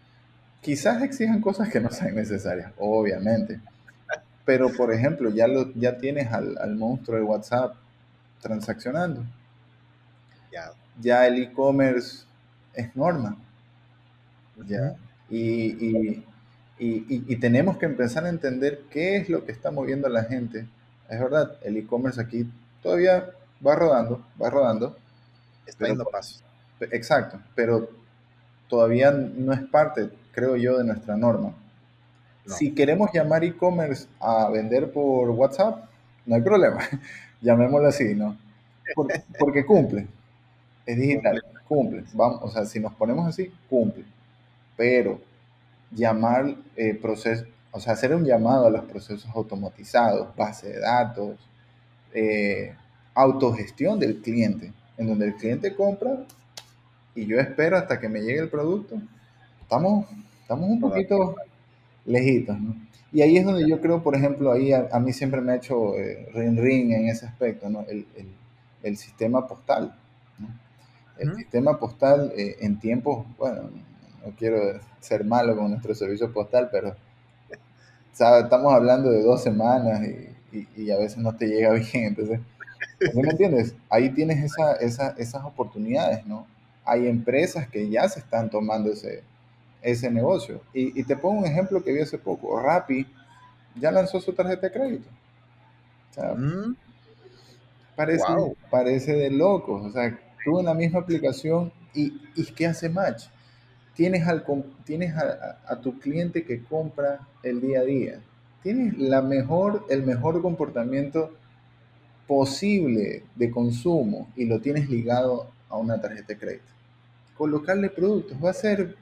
Quizás exijan cosas que no sean necesarias, obviamente. Pero, por ejemplo, ya, lo, ya tienes al, monstruo de WhatsApp transaccionando. Ya, ya el e-commerce es norma. Ya. Y, y, tenemos que empezar a entender qué es lo que está moviendo a la gente. Es verdad, el e-commerce aquí todavía va rodando, va rodando. Está dando pasos. Exacto, pero todavía no es parte, creo yo, de nuestra norma. Si queremos llamar e-commerce a vender por WhatsApp, no hay problema. Llamémoslo así, ¿no? Porque, cumple. Es digital, cumple. Vamos, o sea, si nos ponemos así, cumple. Pero llamar eh, proceso, o sea, hacer un llamado a los procesos automatizados, base de datos, eh, autogestión del cliente, en donde el cliente compra y yo espero hasta que me llegue el producto. Estamos, estamos un poquito lejitos, ¿no? Y ahí es donde yo creo, por ejemplo, ahí a, mí siempre me ha hecho eh, ring ring en ese aspecto, ¿no? El, el, el sistema postal. ¿no? El sistema postal eh, en tiempos, bueno, no quiero ser malo con nuestro servicio postal, pero estamos hablando de dos semanas y, y, a veces no te llega bien. Entonces, ¿no me entiendes? Ahí tienes esa, esa, esas oportunidades, ¿no? Hay empresas que ya se están tomando ese, ese negocio. Y, y, te pongo un ejemplo que vi hace poco. Rappi ya lanzó su tarjeta de crédito. O sea, mm. parece, parece de locos. O sea, tú en la misma aplicación y, y ¿qué hace match? Tienes, al, tienes a, a, tu cliente que compra el día a día. Tienes la mejor, el mejor comportamiento posible de consumo y lo tienes ligado a una tarjeta de crédito. Colocarle productos va a ser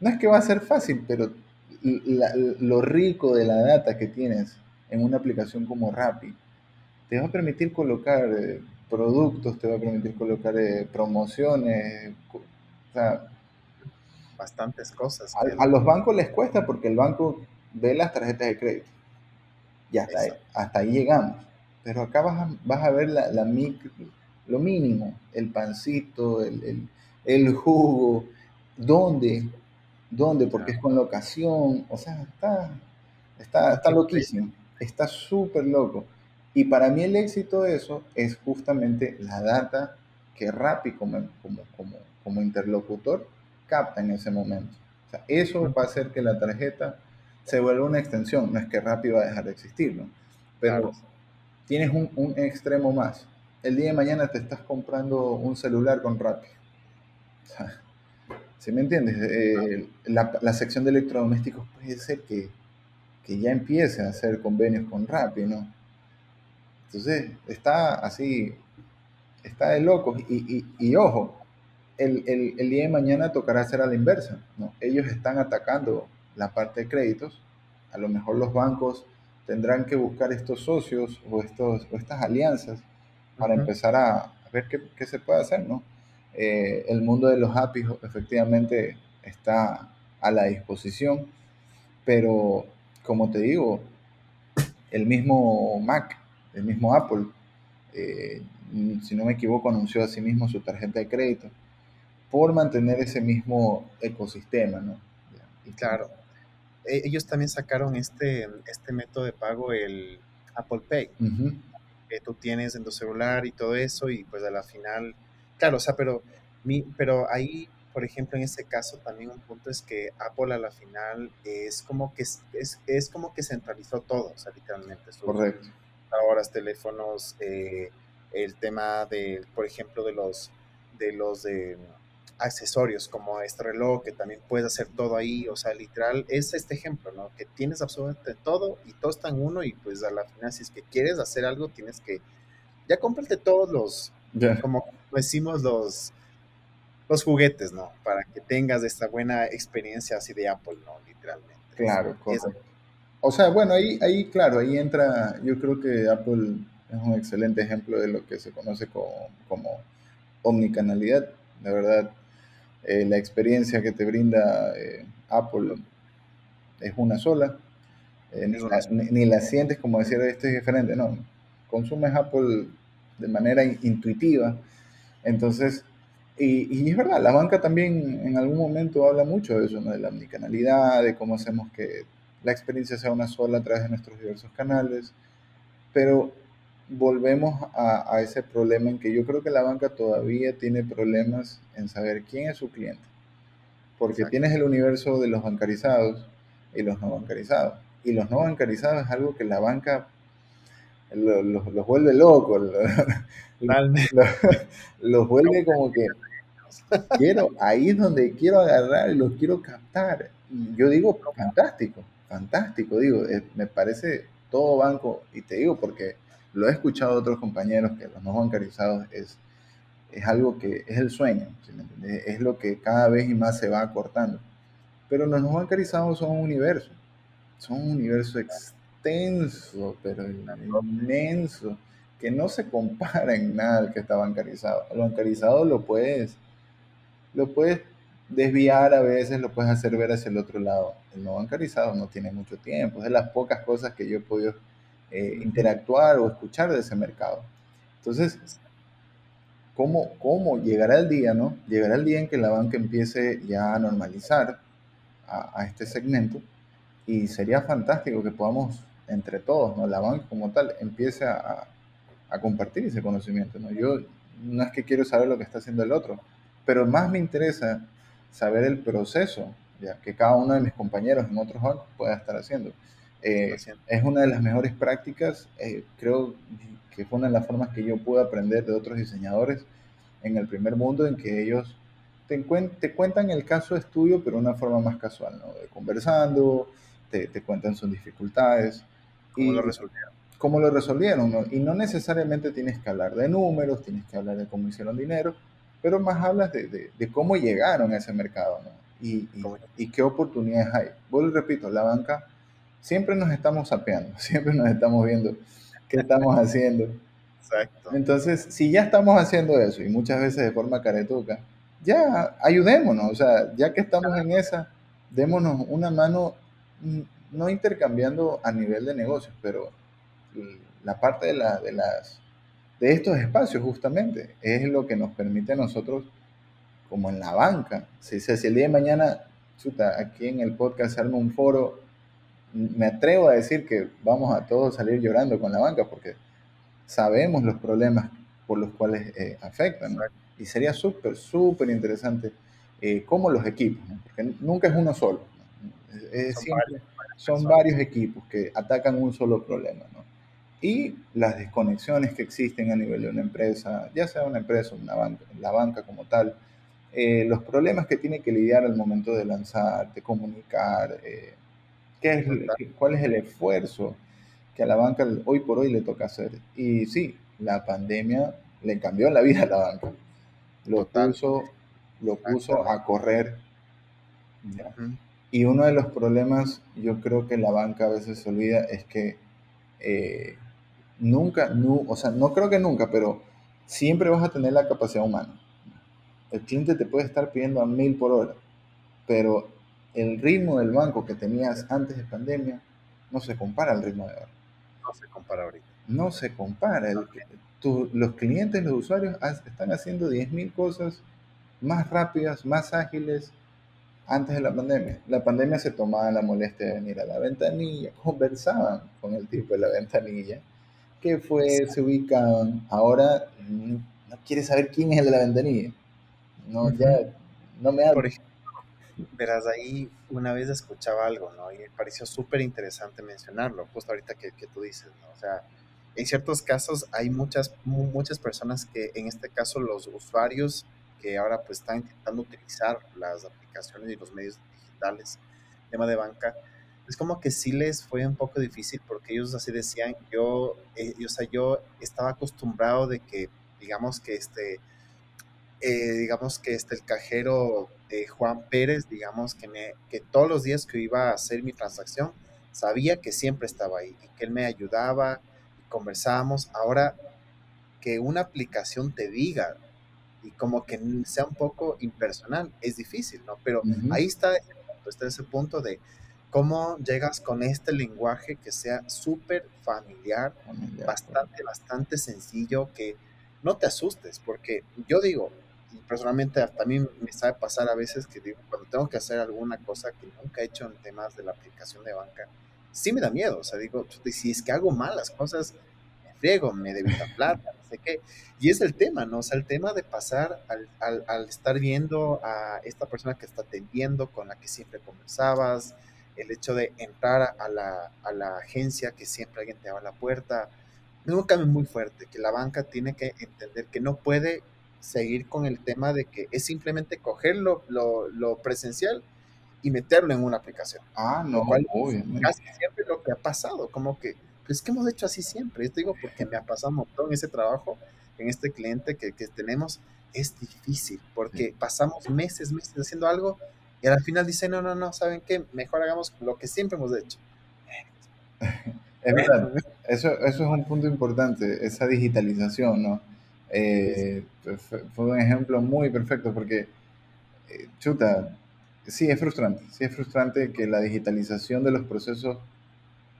no es que va a ser fácil, pero lo rico de la data que tienes en una aplicación como Rappi te va a permitir colocar eh, productos, te va a permitir colocar eh, promociones, o sea, bastantes cosas. A, los bancos les cuesta porque el banco ve las tarjetas de crédito. Y hasta, ahí, hasta ahí llegamos. Pero acá vas a, vas a ver la, la lo mínimo, el pancito, el, el, el jugo, dónde ¿Dónde? Porque es con locación. O sea, está, está, está loquísimo. Está súper loco. Y para mí el éxito de eso es justamente la data que Rappi como, como, como, como interlocutor capta en ese momento. O sea, eso va a hacer que la tarjeta se vuelva una extensión. No es que Rappi va a dejar de existir, ¿no? Pero tienes un, extremo más. El día de mañana te estás comprando un celular con Rappi. ¿Sí me entiendes? Eh, la, la, sección de electrodomésticos puede ser que, que, ya empiece a hacer convenios con Rappi, ¿no? Entonces, está así, está de locos. Y, y, y ojo, el, el, el, día de mañana tocará hacer a la inversa, ¿no? Ellos están atacando la parte de créditos. A lo mejor los bancos tendrán que buscar estos socios o, estos, o estas alianzas para empezar a, ver qué, qué se puede hacer, ¿no? Eh, el mundo de los APIs efectivamente está a la disposición, pero como te digo, el mismo Mac, el mismo Apple, eh, si no me equivoco, anunció a sí mismo su tarjeta de crédito por mantener ese mismo ecosistema, ¿no? Y claro, ellos también sacaron este, este método de pago, el Apple Pay, que tú tienes en tu celular y todo eso, y pues a la final Claro, o sea, pero, mi, pero ahí, por ejemplo, en ese caso también un punto es que Apple a la final es como que, es, es, como que centralizó todo, o sea, literalmente. Correcto. Ahora teléfonos, eh, el tema de, por ejemplo, de los de los de accesorios como este reloj, que también puedes hacer todo ahí, o sea, literal, es este ejemplo, ¿no? Que tienes absolutamente todo y todo está en uno y pues a la final si es que quieres hacer algo tienes que, ya cómprate todos los, como decimos los, los juguetes, ¿no? Para que tengas esta buena experiencia así de Apple, ¿no? Literalmente. Claro, correcto. O sea, bueno, ahí, ahí, claro, ahí entra, yo creo que Apple es un excelente ejemplo de lo que se conoce como, como omnicanalidad. De verdad, eh, la experiencia que te brinda eh, Apple es una sola. Eh, ni, la, ni, la, sientes como decir esto es diferente, no. Consumes Apple de manera intuitiva. Entonces, y, y, es verdad, la banca también en algún momento habla mucho de eso, ¿no? de la omnicanalidad, de cómo hacemos que la experiencia sea una sola a través de nuestros diversos canales, pero volvemos a, a, ese problema en que yo creo que la banca todavía tiene problemas en saber quién es su cliente, porque tienes el universo de los bancarizados y los no bancarizados, y los no bancarizados es algo que la banca los, vuelve locos, los, vuelve como que quiero, ahí es donde quiero agarrar y los quiero captar. Y yo digo, fantástico, fantástico, digo, me parece todo banco, y te digo porque lo he escuchado de otros compañeros que los no bancarizados es, es algo que es el sueño, es lo que cada vez y más se va acortando. Pero los no bancarizados son un universo, son un universo extenso, pero inmenso, que no se compara en nada al que está bancarizado. El bancarizado lo puedes, lo puedes desviar a veces, lo puedes hacer ver hacia el otro lado. El no bancarizado no tiene mucho tiempo, es de las pocas cosas que yo he podido eh, interactuar o escuchar de ese mercado. Entonces, ¿cómo, ¿cómo llegará el día, no? Llegará el día en que la banca empiece ya a normalizar a, este segmento y sería fantástico que podamos entre todos. La banca como tal empiece a, a compartir ese conocimiento, ¿no? Yo no es que quiero saber lo que está haciendo el otro, pero más me interesa saber el proceso ya, que cada uno de mis compañeros en otros bancos pueda estar haciendo. Eh, es una de las mejores prácticas, eh, creo que fue una de las formas que yo pude aprender de otros diseñadores en el primer mundo, en que ellos te, te cuentan el caso de estudio, pero de una forma más casual, ¿no? De conversando, te, te, cuentan sus dificultades. ¿Cómo lo resolvieron? Cómo lo resolvieron, ¿no? Y no necesariamente tienes que hablar de números, tienes que hablar de cómo hicieron dinero, pero más hablas de, de, cómo llegaron a ese mercado, ¿no? Y, y, qué oportunidades hay. Vuelvo y repito, la banca siempre nos estamos sapeando, siempre nos estamos viendo qué estamos haciendo. Exacto. Entonces, si ya estamos haciendo eso, y muchas veces de forma caretuca, ya ayudémonos, o sea, ya que estamos en esa, démonos una mano, mm, no intercambiando a nivel de negocios, pero la parte de, la, de las de estos espacios justamente. Es lo que nos permite a nosotros, como en la banca, si, si el día de mañana, chuta, aquí en el podcast se arma un foro, me atrevo a decir que vamos a todos salir llorando con la banca porque sabemos los problemas por los cuales eh, afectan. Y sería súper, súper interesante eh, cómo los equipos, porque nunca es uno solo. son, varios, son varios equipos que atacan un solo problema. ¿no? y las desconexiones que existen a nivel de una empresa, ya sea una empresa o una banca, la banca como tal, eh, los problemas que tiene que lidiar al momento de lanzar, de comunicar, eh, qué es, cuál es el esfuerzo que a la banca hoy por hoy le toca hacer. Y sí, la pandemia le cambió la vida a la banca. Lo puso, lo puso a correr. Y uno de los problemas, yo creo que la banca a veces se olvida, es que eh, nunca, no, o sea, no creo que nunca, pero siempre vas a tener la capacidad humana. El cliente te puede estar pidiendo a mil por hora, pero el ritmo del banco que tenías antes de pandemia no se compara al ritmo de ahora. No se compara ahorita. No se compara. los clientes, los usuarios están haciendo 10.000 cosas más rápidas, más ágiles antes de la pandemia. La pandemia se tomaba la molestia de venir a la ventanilla, conversaban con el tipo de la ventanilla que fue, se ubicaban. Ahora no quiere saber quién es el de la ventanilla. No, ya, no me Por ejemplo, verás, ahí una vez escuchaba algo, ¿no? Y me pareció súper interesante mencionarlo, justo ahorita que, que, tú dices, ¿no? O sea, en ciertos casos hay muchas, muchas personas que, en este caso, los usuarios que ahora pues están intentando utilizar las aplicaciones y los medios digitales, tema de banca, es como que sí les fue un poco difícil porque ellos así decían, yo, eh, o sea, yo estaba acostumbrado de que, digamos que este, eh, digamos que este, el cajero de Juan Pérez, digamos que, me, que todos los días que iba a hacer mi transacción, sabía que siempre estaba ahí y que él me ayudaba y conversábamos. Ahora que una aplicación te diga y como que sea un poco impersonal, es difícil, ¿no? Pero ahí está, está ese punto de cómo llegas con este lenguaje que sea súper familiar, bastante, bastante sencillo, que no te asustes, porque yo digo, personalmente también me sabe pasar a veces que digo, cuando tengo que hacer alguna cosa que nunca he hecho en temas de la aplicación de banca, sí me da miedo, o sea, digo, si es que hago mal las cosas, me friego, me debita plata, no sé qué, y es el tema, ¿no? O sea, el tema de pasar al, al, al estar viendo a esta persona que está atendiendo, con la que siempre conversabas, el hecho de entrar a la, a la agencia, que siempre alguien te abre la puerta, es un cambio muy fuerte, que la banca tiene que entender que no puede seguir con el tema de que es simplemente coger lo, lo, presencial y meterlo en una aplicación. Ah, no, casi siempre lo que ha pasado, como que, pues que hemos hecho así siempre. Yo digo porque me ha pasado un montón ese trabajo en este cliente que, que tenemos, es difícil, porque pasamos meses, meses haciendo algo y al final dice, no, no, no, ¿saben qué? Mejor hagamos lo que siempre hemos hecho. Es verdad, eso, eso es un punto importante, esa digitalización, ¿no? Eh, fue un ejemplo muy perfecto porque eh, chuta, sí es frustrante, sí es frustrante que la digitalización de los procesos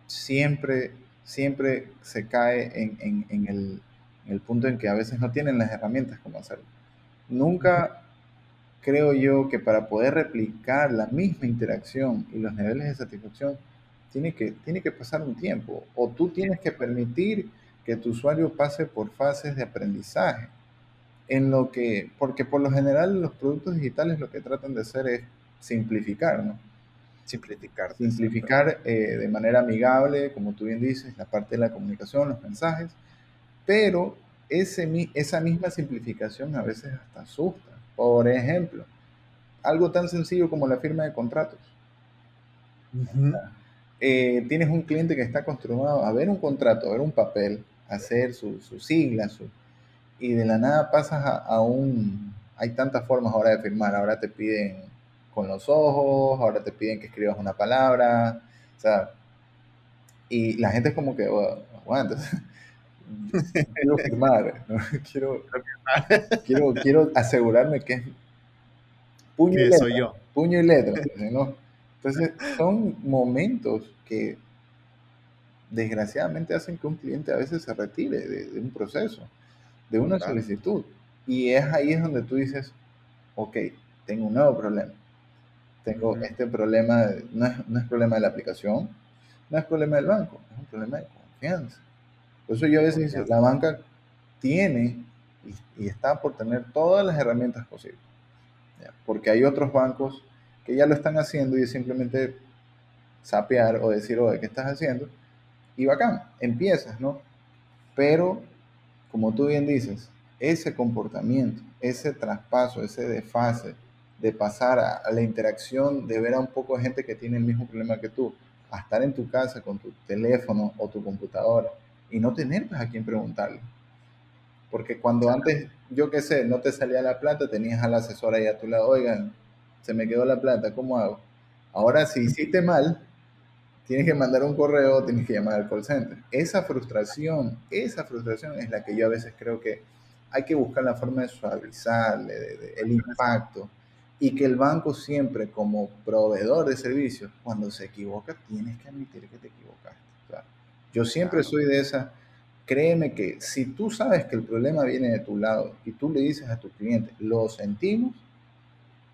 siempre, siempre se cae en, el, en el punto en que a veces no tienen las herramientas como hacerlo. Nunca creo yo que para poder replicar la misma interacción y los niveles de satisfacción, tiene que, tiene que pasar un tiempo. O tú tienes que permitir que tu usuario pase por fases de aprendizaje. En lo que, porque por lo general los productos digitales lo que tratan de hacer es simplificar, ¿no? Simplificar. Simplificar eh, de manera amigable, como tú bien dices, la parte de la comunicación, los mensajes, pero ese, esa misma simplificación a veces hasta asusta. Por ejemplo, algo tan sencillo como la firma de contratos. Eh, tienes un cliente que está acostumbrado a ver un contrato, a ver un papel, hacer sus su siglas, su, y de la nada pasas a, un... Hay tantas formas ahora de firmar, ahora te piden con los ojos, ahora te piden que escribas una palabra, o sea, y la gente es como que, aguanta, quiero firmar, quiero, quiero, quiero asegurarme que es puño y letra, soy yo. Puño y letra, ¿no? Entonces, son momentos que desgraciadamente hacen que un cliente a veces se retire de, un proceso, de una solicitud. Y es ahí es donde tú dices, ok, tengo un nuevo problema. Tengo este problema, no, es, no es problema de la aplicación, no es problema del banco, es un problema de confianza. Por eso yo a veces digo, la banca tiene y, está por tener todas las herramientas posibles. Porque hay otros bancos que ya lo están haciendo y es simplemente sapear o decir, oye, ¿qué estás haciendo? Y bacán, empiezas, ¿no? Pero, como tú bien dices, ese comportamiento, ese traspaso, ese desfase de pasar a, la interacción, de ver a un poco de gente que tiene el mismo problema que tú, a estar en tu casa con tu teléfono o tu computadora y no tener pues, a quién preguntarle. Porque cuando antes, yo qué sé, no te salía la plata, tenías a la asesora ahí a tu lado, oigan, se me quedó la plata, ¿cómo hago? Ahora, si hiciste mal, tienes que mandar un correo, tienes que llamar al call center. Esa frustración, esa frustración es la que yo a veces creo que hay que buscar la forma de suavizarle el impacto y que el banco siempre como proveedor de servicios, cuando se equivoca, tienes que admitir que te equivocaste. yo siempre soy de esa, créeme que si tú sabes que el problema viene de tu lado y tú le dices a tu cliente, lo sentimos,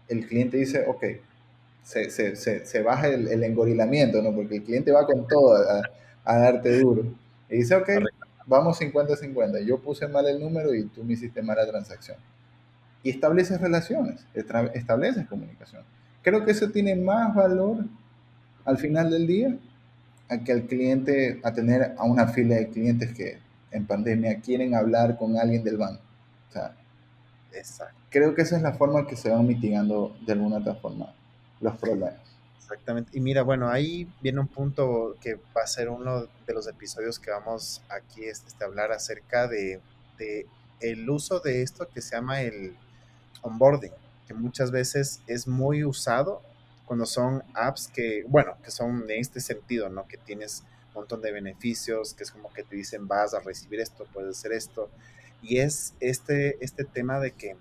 el cliente dice, ok, se, se, se, se baja el, el, engorilamiento, ¿no? Porque el cliente va con todo a, a darte duro. Y dice, ok, vamos 50-50. Yo puse mal el número y tú me hiciste mal la transacción. Y estableces relaciones, estableces comunicación. Creo que eso tiene más valor al final del día a que al cliente, a tener a una fila de clientes que en pandemia quieren hablar con alguien del banco. O sea, Exacto creo que esa es la forma que se van mitigando de alguna otra forma los problemas. Exactamente. Y mira, bueno, ahí viene un punto que va a ser uno de los episodios que vamos aquí este, a hablar acerca de, de, el uso de esto que se llama el onboarding, que muchas veces es muy usado cuando son apps que, bueno, que son en este sentido, ¿no? Que tienes un montón de beneficios, que es como que te dicen vas a recibir esto, puedes hacer esto. Y es este, este tema de que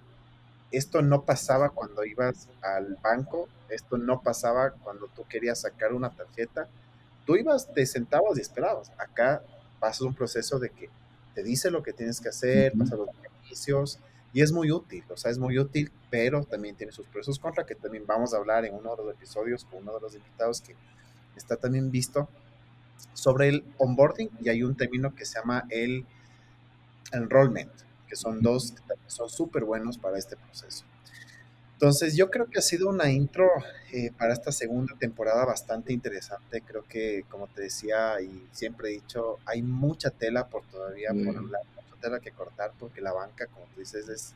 esto no pasaba cuando ibas al banco, esto no pasaba cuando tú querías sacar una tarjeta. Tú ibas, te sentabas y esperabas. Acá pasas un proceso de que te dice lo que tienes que hacer, pasa los beneficios y es muy útil, o sea, es muy útil, pero también tiene sus procesos contra, que también vamos a hablar en uno de los episodios con uno de los invitados que está también visto sobre el onboarding y hay un término que se llama el enrollment que son dos que son súper buenos para este proceso. Entonces, yo creo que ha sido una intro eh, para esta segunda temporada bastante interesante. Creo que, como te decía y siempre he dicho, hay mucha tela por todavía por hablar, mucha tela que cortar, porque la banca, como tú dices, es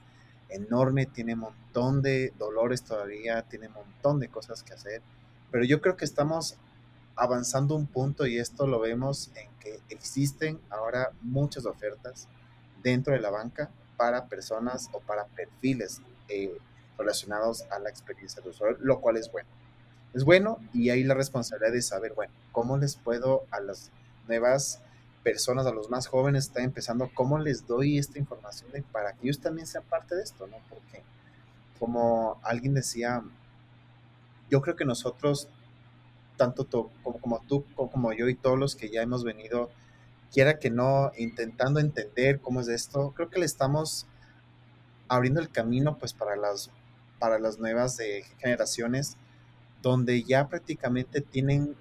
enorme, tiene un montón de dolores todavía, tiene un montón de cosas que hacer. Pero yo creo que estamos avanzando un punto y esto lo vemos en que existen ahora muchas ofertas dentro de la banca para personas o para perfiles eh, relacionados a la experiencia de usuario, lo cual es bueno. Es bueno y hay la responsabilidad de saber, bueno, cómo les puedo a las nuevas personas, a los más jóvenes, están empezando, cómo les doy esta información para que ellos también sean parte de esto, ¿no? Porque como alguien decía, yo creo que nosotros, tanto tú como, como tú, como yo y todos los que ya hemos venido, quiera que no, intentando entender cómo es esto, creo que le estamos abriendo el camino pues para las, para las nuevas de generaciones, donde ya prácticamente tienen,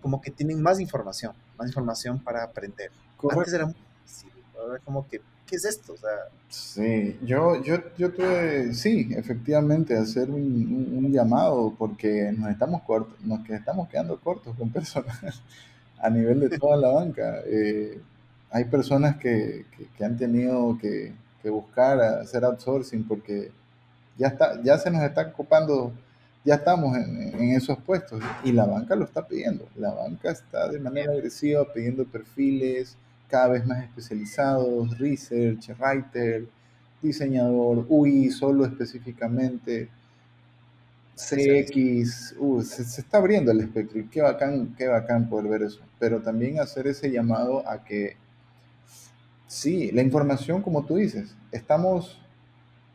como que tienen más información, más información para aprender. Antes era muy difícil, ahora como que ¿qué es esto? O sea, sí, yo, yo, yo tuve, sí, efectivamente, hacer un, llamado porque nos estamos, cortos, nos estamos quedando cortos con personas a nivel de toda la banca. Eh, hay personas que, que, han tenido que, que, buscar hacer outsourcing porque ya, está, ya se nos está ocupando, ya estamos en, en, esos puestos y la banca lo está pidiendo. La banca está de manera agresiva pidiendo perfiles, cada vez más especializados, research, writer, diseñador, UI solo específicamente, CX, uh, se, está abriendo el espectro y qué bacán, qué bacán poder ver eso, pero también hacer ese llamado a que, sí, la información, como tú dices, estamos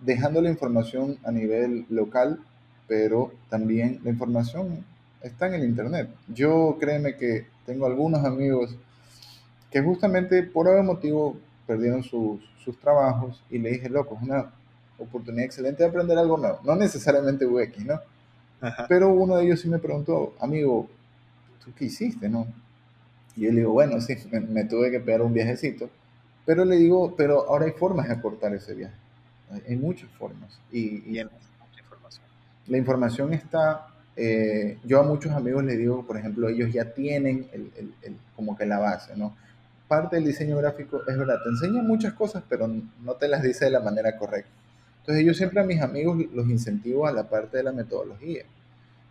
dejando la información a nivel local, pero también la información está en el Internet. Yo créeme que tengo algunos amigos que justamente por algún motivo perdieron sus, sus trabajos y le dije, loco, es una oportunidad excelente de aprender algo nuevo, no necesariamente UX, ¿no? Pero uno de ellos sí me preguntó, amigo, ¿tú qué hiciste, no? Y yo le digo, bueno, sí, me, tuve que pegar un viajecito, pero le digo, pero ahora hay formas de acortar ese viaje, hay, muchas formas. Y, y mucha información. La información está, eh, yo a muchos amigos les digo, por ejemplo, ellos ya tienen el, el, como que la base, ¿no? parte del diseño gráfico es verdad, te enseña muchas cosas, pero no te las dice de la manera correcta. Entonces yo siempre a mis amigos los incentivo a la parte de la metodología.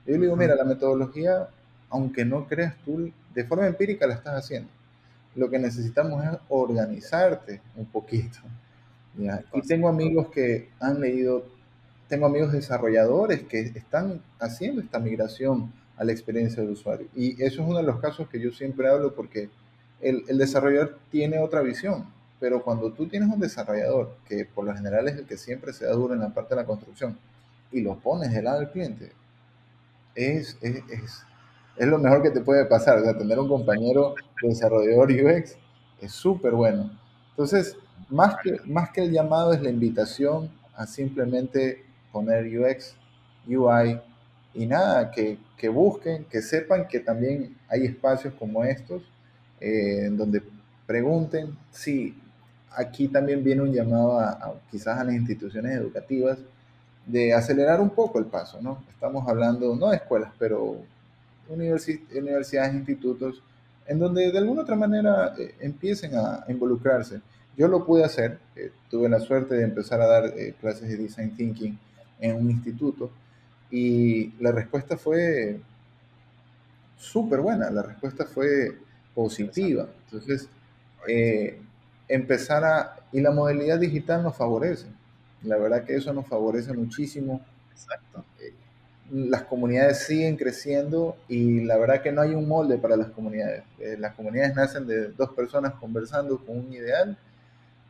Yo les digo, mira, la metodología, aunque no creas tú, de forma empírica la estás haciendo. Lo que necesitamos es organizarte un poquito. Y tengo amigos que han leído, tengo amigos desarrolladores que están haciendo esta migración a la experiencia del usuario. Y eso es uno de los casos que yo siempre hablo porque el, el, desarrollador tiene otra visión, pero cuando tú tienes un desarrollador, que por lo general es el que siempre se da duro en la parte de la construcción, y lo pones del lado del cliente, es, es, es, es lo mejor que te puede pasar. O sea, tener un compañero desarrollador UX es súper bueno. Entonces, más que, más que el llamado es la invitación a simplemente poner UX, UI y nada, que, que busquen, que sepan que también hay espacios como estos eh, en donde pregunten si aquí también viene un llamado a, quizás a las instituciones educativas de acelerar un poco el paso, ¿no? Estamos hablando no de escuelas, pero universidades, institutos, en donde de alguna otra manera eh, empiecen a, involucrarse. Yo lo pude hacer, eh, tuve la suerte de empezar a dar clases de Design Thinking en un instituto y la respuesta fue súper buena, la respuesta fue positiva. Entonces, eh, empezar a... Y la modalidad digital nos favorece. La verdad que eso nos favorece muchísimo. Exacto. Eh, las comunidades siguen creciendo y la verdad que no hay un molde para las comunidades. Eh, las comunidades nacen de dos personas conversando con un ideal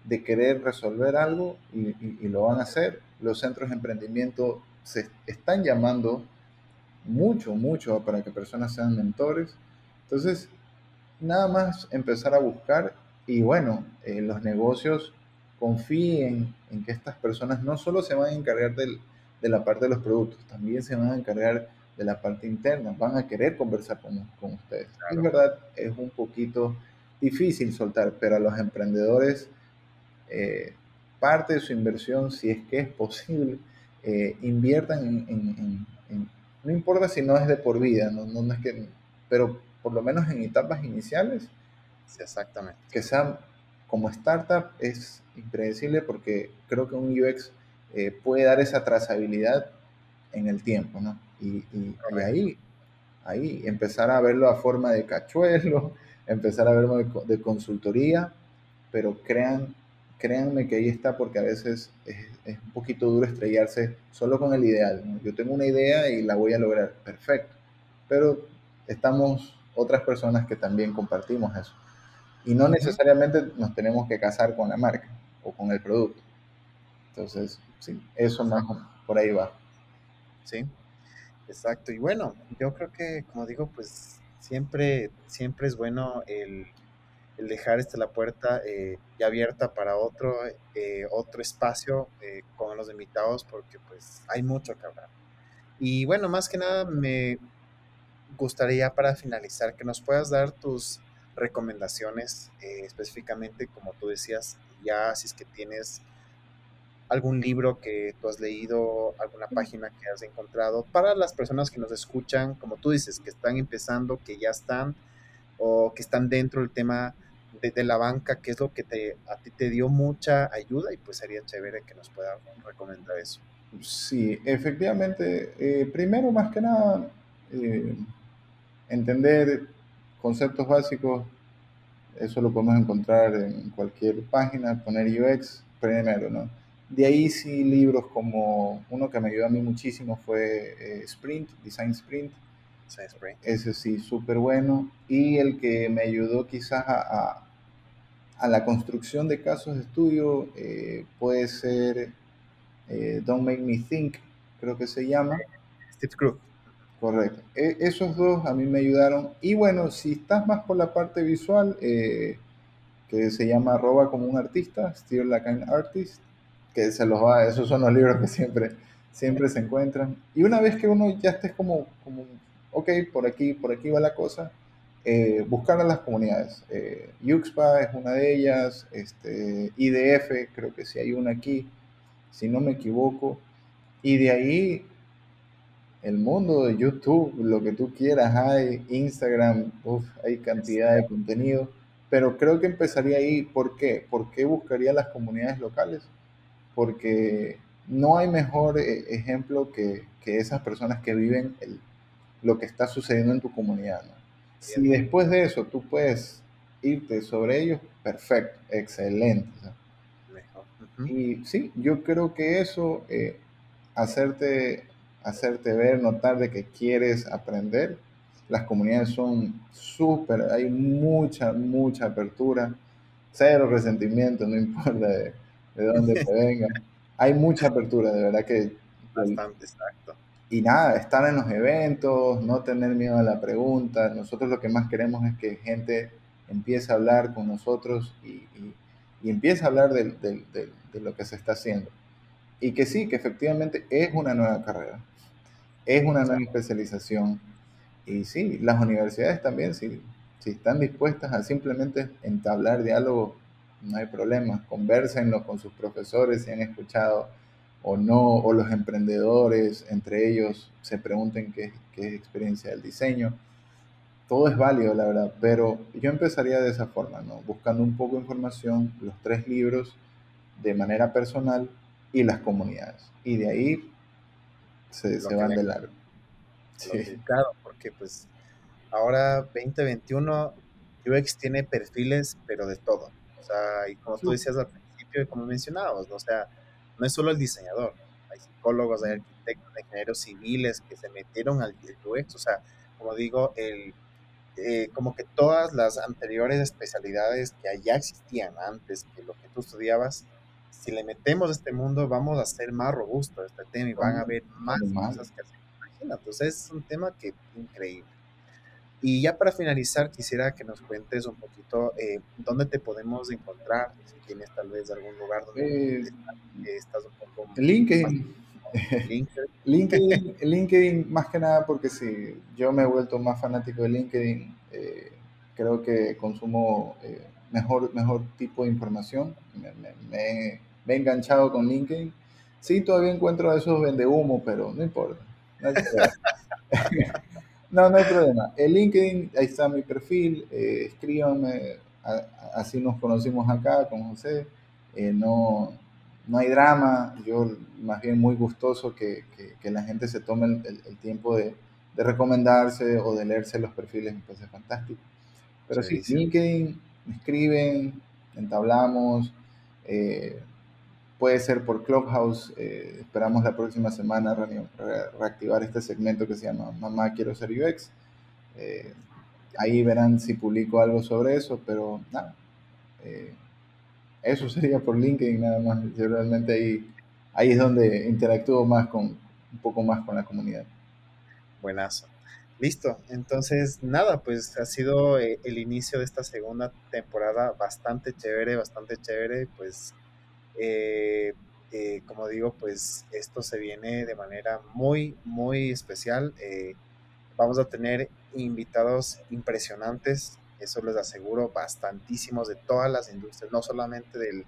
de querer resolver algo y, y lo van a hacer. Los centros de emprendimiento se están llamando mucho, mucho para que personas sean mentores. Entonces, nada más empezar a buscar y bueno, eh, los negocios confíen en que estas personas no solo se van a encargar del, de la parte de los productos, también se van a encargar de la parte interna, van a querer conversar con, con ustedes. Es verdad, es un poquito difícil soltar, pero a los emprendedores eh, parte de su inversión, si es que es posible, eh, inviertan en, no importa si no es de por vida, no, no, no es que, pero por lo menos en etapas iniciales, exactamente. que sean como startup es impredecible porque creo que un UX eh, puede dar esa trazabilidad en el tiempo, ¿no? Y, ahí, ahí empezar a verlo a forma de cachuelo, empezar a verlo de, consultoría, pero crean, créanme que ahí está porque a veces es, es, un poquito duro estrellarse solo con el ideal. Yo tengo una idea y la voy a lograr, perfecto, pero estamos otras personas que también compartimos eso. Y no necesariamente nos tenemos que casar con la marca o con el producto. Entonces, sí, eso más por ahí va. Sí, exacto. Y bueno, yo creo que, como digo, pues siempre, siempre es bueno el, dejar esta la puerta eh, ya abierta para otro, eh, otro espacio eh, con los invitados, porque pues hay mucho que hablar. Y bueno, más que nada me gustaría para finalizar que nos puedas dar tus recomendaciones, específicamente como tú decías, ya si es que tienes algún libro que tú has leído, alguna página que has encontrado, para las personas que nos escuchan, como tú dices, que están empezando, que ya están o que están dentro del tema de, la banca, que es lo que te, a ti te dio mucha ayuda y pues sería chévere que nos pueda recomendar eso. Sí, efectivamente, eh, primero más que nada, eh, entender conceptos básicos, eso lo podemos encontrar en cualquier página, poner UX primero, ¿no? De ahí sí libros como uno que me ayudó a mí muchísimo fue eh, Sprint, Design Sprint. Ese sí, súper bueno. Y el que me ayudó quizás a, a, la construcción de casos de estudio eh, puede ser eh, Don't Make Me Think, creo que se llama. Steve Krug. Correcto. E, esos dos a mí me ayudaron. Y bueno, si estás más por la parte visual, que se llama Arroba como un artista, Still Like an Artist, que se los va, esos son los libros que siempre, siempre se encuentran. Y una vez que uno ya esté como, como ok, por aquí, por aquí va la cosa, eh, buscar a las comunidades. Eh, Yuxpa es una de ellas, este, IDF, creo que sí hay una aquí, si no me equivoco. Y de ahí el mundo de YouTube, lo que tú quieras, hay Instagram, hay cantidad de contenido, pero creo que empezaría ahí. ¿Por qué? ¿Por qué buscaría las comunidades locales? porque no hay mejor eh, ejemplo que, esas personas que viven lo que está sucediendo en tu comunidad. Si después de eso tú puedes irte sobre ellos, perfecto, excelente. Y sí, yo creo que eso, eh, hacerte, hacerte ver, notar de que quieres aprender, las comunidades son súper, hay mucha, mucha apertura, cero resentimiento, no importa de dónde te vengan. Hay mucha apertura, de verdad que... Bastante, exacto. Y nada, estar en los eventos, no tener miedo a la pregunta. Nosotros lo que más queremos es que gente empiece a hablar con nosotros y, y, empiece a hablar de, de, lo que se está haciendo. Y que sí, que efectivamente es una nueva carrera, es una nueva especialización. Y sí, las universidades también, si, si están dispuestas a simplemente entablar diálogo no hay problema, conversenlo con sus profesores si han escuchado o no, o los emprendedores entre ellos se pregunten qué, qué es experiencia del diseño. Todo es válido, la verdad, pero yo empezaría de esa forma, ¿no? Buscando un poco de información, los tres libros de manera personal y las comunidades. Y de ahí se, se van de largo. Sí. Claro, porque pues ahora 2021 UX tiene perfiles, pero de todo. Sea, y como tú decías al principio, y como mencionabas, o sea, no es solo el diseñador, hay psicólogos, hay arquitectos, hay ingenieros civiles que se metieron al UX, o sea, como digo, el, eh, como que todas las anteriores especialidades que ya existían antes que lo que tú estudiabas, si le metemos a este mundo, vamos a ser más robusto este tema y van a haber más cosas que hacer. Entonces es un tema que increíble. Y ya para finalizar, quisiera que nos cuentes un poquito eh, dónde te podemos encontrar, si tienes tal vez algún lugar donde eh, estás un poco... LinkedIn. LinkedIn. LinkedIn, más que nada porque si yo me he vuelto más fanático de LinkedIn, eh, creo que consumo mejor, mejor tipo de información, me, me, he enganchado con LinkedIn. Sí, todavía encuentro a esos vende humo, pero no importa. No No, no hay problema. El LinkedIn, ahí está mi perfil, eh, escríbanme, así nos conocimos acá con José. Eh, no, no hay drama, yo más bien muy gustoso que, que, la gente se tome el, tiempo de, de, recomendarse o de leerse los perfiles, me parece fantástico. Pero sí, LinkedIn, me escriben, entablamos. Eh, Puede ser por Clubhouse. Eh, esperamos la próxima semana reactivar este segmento que se llama Mamá Quiero Ser UX. Eh, ahí verán si publico algo sobre eso, pero nada. Eh, eso sería por LinkedIn nada más. Yo realmente ahí, ahí es donde interactúo más con, un poco más con la comunidad. Buenazo. Listo, entonces nada, pues ha sido eh, el inicio de esta segunda temporada bastante chévere, bastante chévere, pues eh, eh, como digo, pues esto se viene de manera muy, muy especial. vamos a tener invitados impresionantes, eso les aseguro, bastantísimos de todas las industrias, no solamente del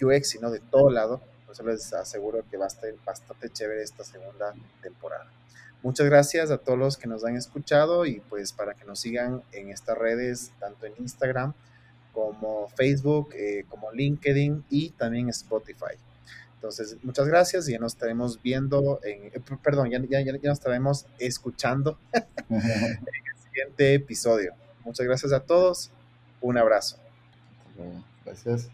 UX, sino de todo lado. Eso les aseguro que va a estar bastante chévere esta segunda temporada. Muchas gracias a todos los que nos han escuchado y pues para que nos sigan en estas redes, tanto en Instagram como Facebook, eh, como LinkedIn y también Spotify. Entonces, muchas gracias y ya nos estaremos viendo, en, eh, perdón, ya, ya, ya, nos estaremos escuchando en el siguiente episodio. Muchas gracias a todos. Un abrazo. Gracias.